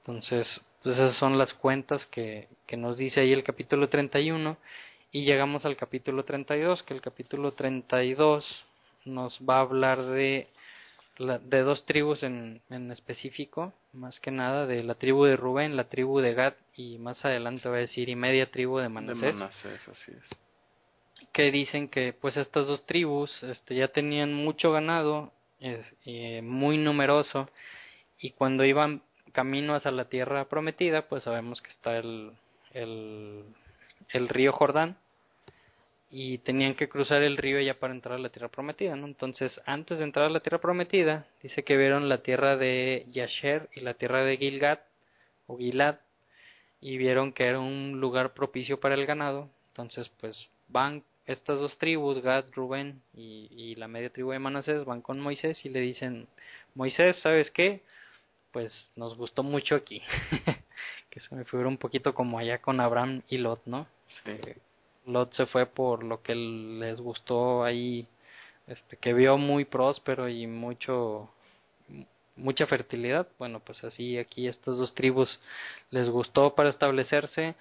Entonces, pues esas son las cuentas que, que nos dice ahí el capítulo 31 y llegamos al capítulo 32, que el capítulo 32 nos va a hablar de, de dos tribus en, en específico, más que nada de la tribu de Rubén, la tribu de Gad y más adelante va a decir y media tribu de Manasés. De Manasés, así es. Que dicen que pues estas dos tribus este, ya tenían mucho ganado, eh, muy numeroso, y cuando iban camino hacia la tierra prometida, pues sabemos que está el, el, el río Jordán, y tenían que cruzar el río ya para entrar a la tierra prometida, ¿no? Entonces, antes de entrar a la tierra prometida, dice que vieron la tierra de Yasher y la tierra de Gilgad o Gilad y vieron que era un lugar propicio para el ganado. Entonces, pues van estas dos tribus, Gad, Rubén y, y la media tribu de Manasés, van con Moisés y le dicen, Moisés, ¿sabes qué? Pues nos gustó mucho aquí. que se me figura un poquito como allá con Abraham y Lot, ¿no? Sí. Lot se fue por lo que les gustó ahí, este, que vio muy próspero y mucho mucha fertilidad. Bueno, pues así aquí estas dos tribus les gustó para establecerse,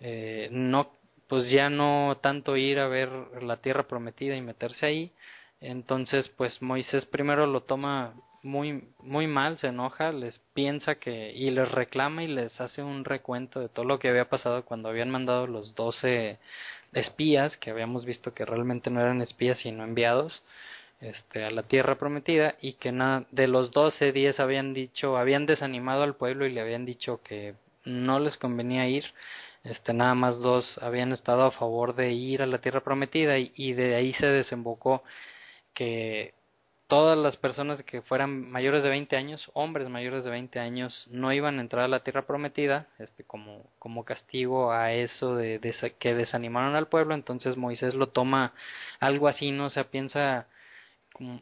eh, no, pues ya no tanto ir a ver la tierra prometida y meterse ahí. Entonces, pues Moisés primero lo toma muy muy mal, se enoja, les piensa que y les reclama y les hace un recuento de todo lo que había pasado cuando habían mandado los doce espías que habíamos visto que realmente no eran espías sino enviados este a la tierra prometida y que nada de los doce diez habían dicho habían desanimado al pueblo y le habían dicho que no les convenía ir este nada más dos habían estado a favor de ir a la tierra prometida y, de ahí se desembocó que todas las personas que fueran mayores de 20 años, hombres mayores de 20 años, no iban a entrar a la tierra prometida, este, como, como castigo a eso de, que desanimaron al pueblo, entonces Moisés lo toma algo así, no o sea, piensa,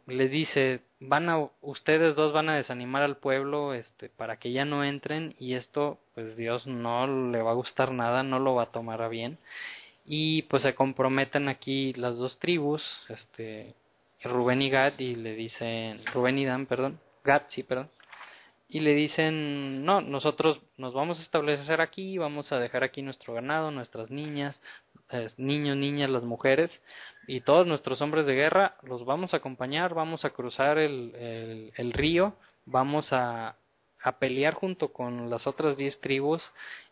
les dice, van a, ustedes dos van a desanimar al pueblo, este, para que ya no entren, y esto, pues Dios no le va a gustar nada, no lo va a tomar a bien, y pues se comprometen aquí las dos tribus, este, Rubén y Gad y le dicen, Rubén y Dan, perdón, Gad, sí, perdón, y le dicen, no, nosotros nos vamos a establecer aquí, vamos a dejar aquí nuestro ganado, nuestras niñas, niños, niñas, las mujeres, y todos nuestros hombres de guerra los vamos a acompañar, vamos a cruzar el, el, el río, vamos a, a pelear junto con las otras diez tribus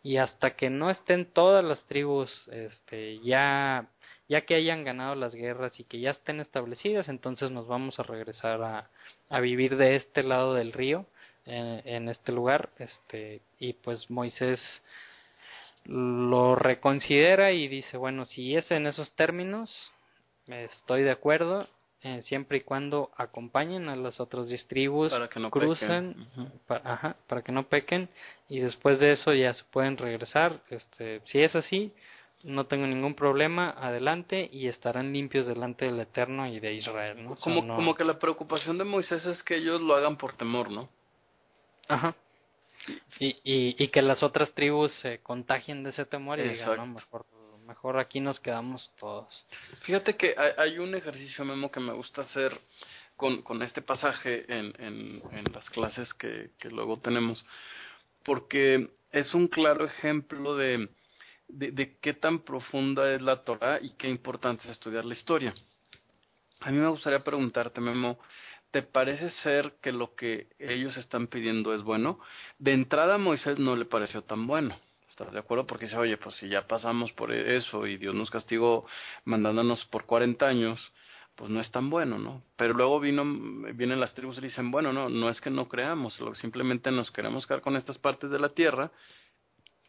y hasta que no estén todas las tribus este ya ya que hayan ganado las guerras y que ya estén establecidas, entonces nos vamos a regresar a, a vivir de este lado del río, en, en este lugar, este, y pues Moisés lo reconsidera y dice, bueno, si es en esos términos, estoy de acuerdo, eh, siempre y cuando acompañen a las otras diez tribus, para que no cruzan, para, ajá, para que no pequen, y después de eso ya se pueden regresar, este, si es así, no tengo ningún problema, adelante y estarán limpios delante del Eterno y de Israel, ¿no? O sea, Como, no- como que la preocupación de Moisés es que ellos lo hagan por temor, ¿no? Ajá. Y, y, y que las otras tribus se contagien de ese temor y digan, Exacto. no, mejor, mejor aquí nos quedamos todos. Fíjate que hay, hay un ejercicio, Memo, que me gusta hacer con, con este pasaje en, en, en las clases que, que luego tenemos, porque es un claro ejemplo de, de, de qué tan profunda es la Torah y qué importante es estudiar la historia. A mí me gustaría preguntarte, Memo, ¿te parece ser que lo que ellos están pidiendo es bueno? De entrada Moisés no le pareció tan bueno. ¿Estás de acuerdo? Porque dice, oye, pues si ya pasamos por eso y Dios nos castigó mandándonos por 40 años, pues no es tan bueno, ¿no? Pero luego vino, vienen las tribus y dicen, bueno, no, no es que no creamos, simplemente nos queremos quedar con estas partes de la tierra,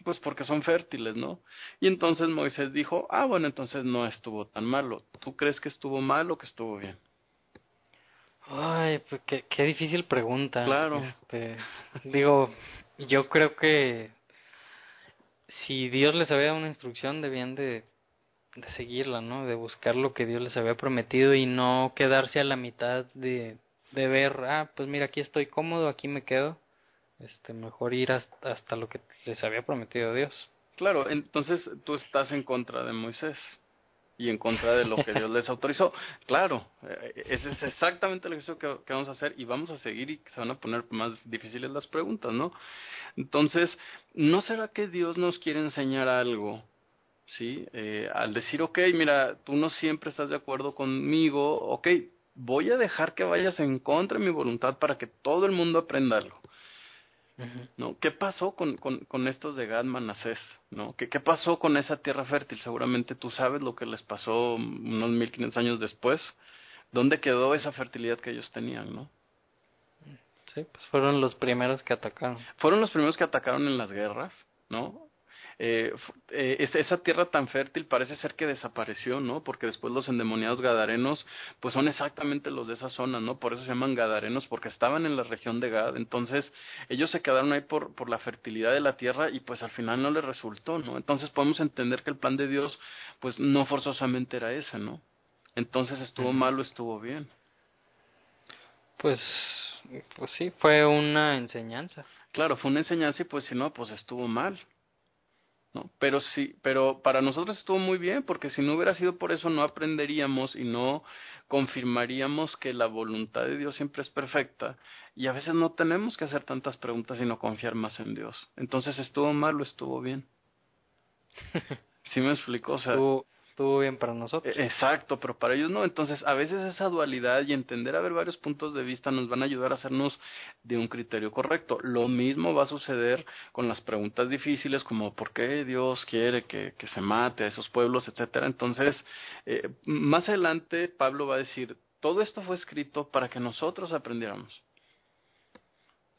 pues porque son fértiles, ¿no? Y entonces Moisés dijo, ah, bueno, entonces no estuvo tan malo. ¿Tú crees que estuvo mal o que estuvo bien? Ay, pues qué, qué difícil pregunta. Claro. Este, digo, yo creo que si Dios les había dado una instrucción, debían de, de seguirla, ¿no? De buscar lo que Dios les había prometido y no quedarse a la mitad de, de ver, ah, pues mira, aquí estoy cómodo, aquí me quedo. Este, mejor ir hasta, hasta lo que les había prometido Dios. Claro, entonces tú estás en contra de Moisés. Y en contra de lo que Dios les autorizó. Claro, eh, ese es exactamente el ejercicio que, que, vamos a hacer y vamos a seguir y se van a poner más difíciles las preguntas, ¿no? Entonces, ¿no será que Dios nos quiere enseñar algo? ¿Sí? Eh, al decir, ok, mira, tú no siempre estás de acuerdo conmigo, ok, voy a dejar que vayas en contra de mi voluntad para que todo el mundo aprenda algo. ¿No? ¿Qué pasó con, con, con estos de Gad Manasés? ¿no? ¿Qué, ¿Qué pasó con esa tierra fértil? Seguramente tú sabes lo que les pasó unos 1500 años después. ¿Dónde quedó esa fertilidad que ellos tenían, no? Sí, pues fueron los primeros que atacaron. Fueron los primeros que atacaron en las guerras, ¿no? Eh, eh, esa tierra tan fértil parece ser que desapareció, ¿no? Porque después los endemoniados gadarenos, pues son exactamente los de esa zona, ¿no? Por eso se llaman gadarenos, porque estaban en la región de Gad. Entonces, ellos se quedaron ahí por, por la fertilidad de la tierra y pues al final no les resultó, ¿no? Entonces podemos entender que el plan de Dios, pues no forzosamente era ese, ¿no? Entonces, ¿estuvo mal o estuvo bien? Pues, pues sí, fue una enseñanza. Claro, fue una enseñanza y pues si no, pues estuvo mal. ¿No? Pero sí, pero para nosotros estuvo muy bien, porque si no hubiera sido por eso no aprenderíamos y no confirmaríamos que la voluntad de Dios siempre es perfecta y a veces no tenemos que hacer tantas preguntas sino confiar más en Dios. Entonces estuvo mal o estuvo bien. ¿Sí me explico? O sea, estuvo bien para nosotros. E-, exacto, pero para ellos no. Entonces, a veces esa dualidad y entender a ver varios puntos de vista nos van a ayudar a hacernos de un criterio correcto. Lo mismo va a suceder con las preguntas difíciles como ¿por qué Dios quiere que, que se mate a esos pueblos, etcétera? Entonces, eh, más adelante Pablo va a decir, todo esto fue escrito para que nosotros aprendiéramos.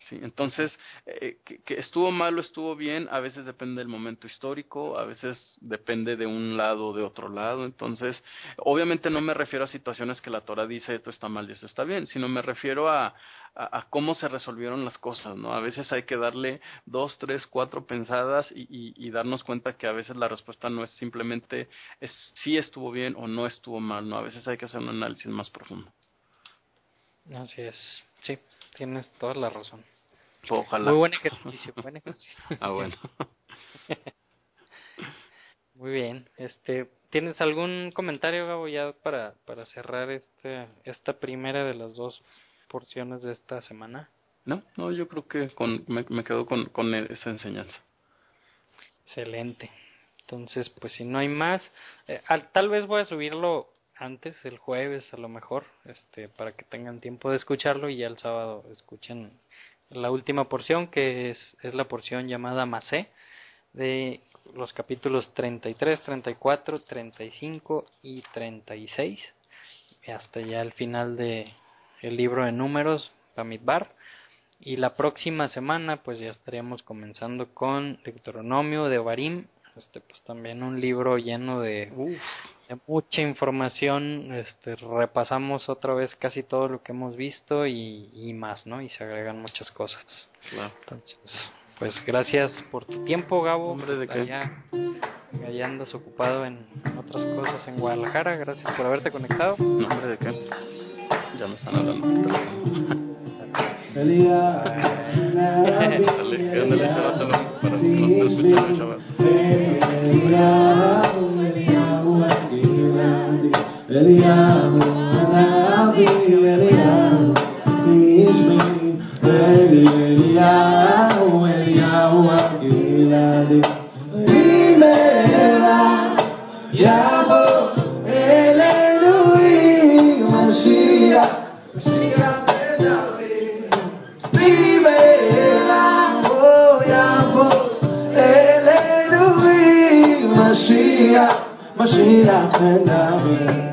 Sí, entonces, eh, que, estuvo mal o estuvo bien, a veces depende del momento histórico, a veces depende de un lado o de otro lado. Entonces, obviamente no me refiero a situaciones que la Torah dice esto está mal y esto está bien, sino me refiero a, a, cómo se resolvieron las cosas, ¿no? A veces hay que darle dos, tres, cuatro pensadas y, y, y darnos cuenta que a veces la respuesta no es simplemente es si estuvo bien o no estuvo mal, ¿no? A veces hay que hacer un análisis más profundo. Así es, sí. Tienes toda la razón. Ojalá. Muy buen ejercicio, buen ejercicio. ah, bueno. Muy bien. Este, ¿tienes algún comentario, Gabo, ya para, para cerrar este, esta primera de las dos porciones de esta semana? No, no, yo creo que con, me, me quedo con, con esa enseñanza. Excelente. Entonces, pues si no hay más, eh, al, tal vez voy a subirlo antes, el jueves a lo mejor, este, para que tengan tiempo de escucharlo y ya el sábado escuchen la última porción, que es, es la porción llamada Masé, de los capítulos 33, 34, 35 y 36, hasta ya el final de el libro de números, Bamidbar. Y la próxima semana, pues ya estaríamos comenzando con Deuteronomio de Barim, este, pues también un libro lleno de, mucha información, este, repasamos otra vez casi todo lo que hemos visto y, y más, ¿no? Y se agregan muchas cosas. Entonces, pues gracias por tu tiempo, Gabo. Hombre, ¿de qué? Allá, andas ocupado en otras cosas en Guadalajara. Gracias por haberte conectado. No, hombre, ¿de qué? Ya me están hablando para que אליהו הנביא אליהו תשמעי אלי אליהו אליהו הגלעדי אם אלה יבוא אלינו עם משיח משיח בדוד במהרה הוא יבוא אלינו עם משיח משיח בדוד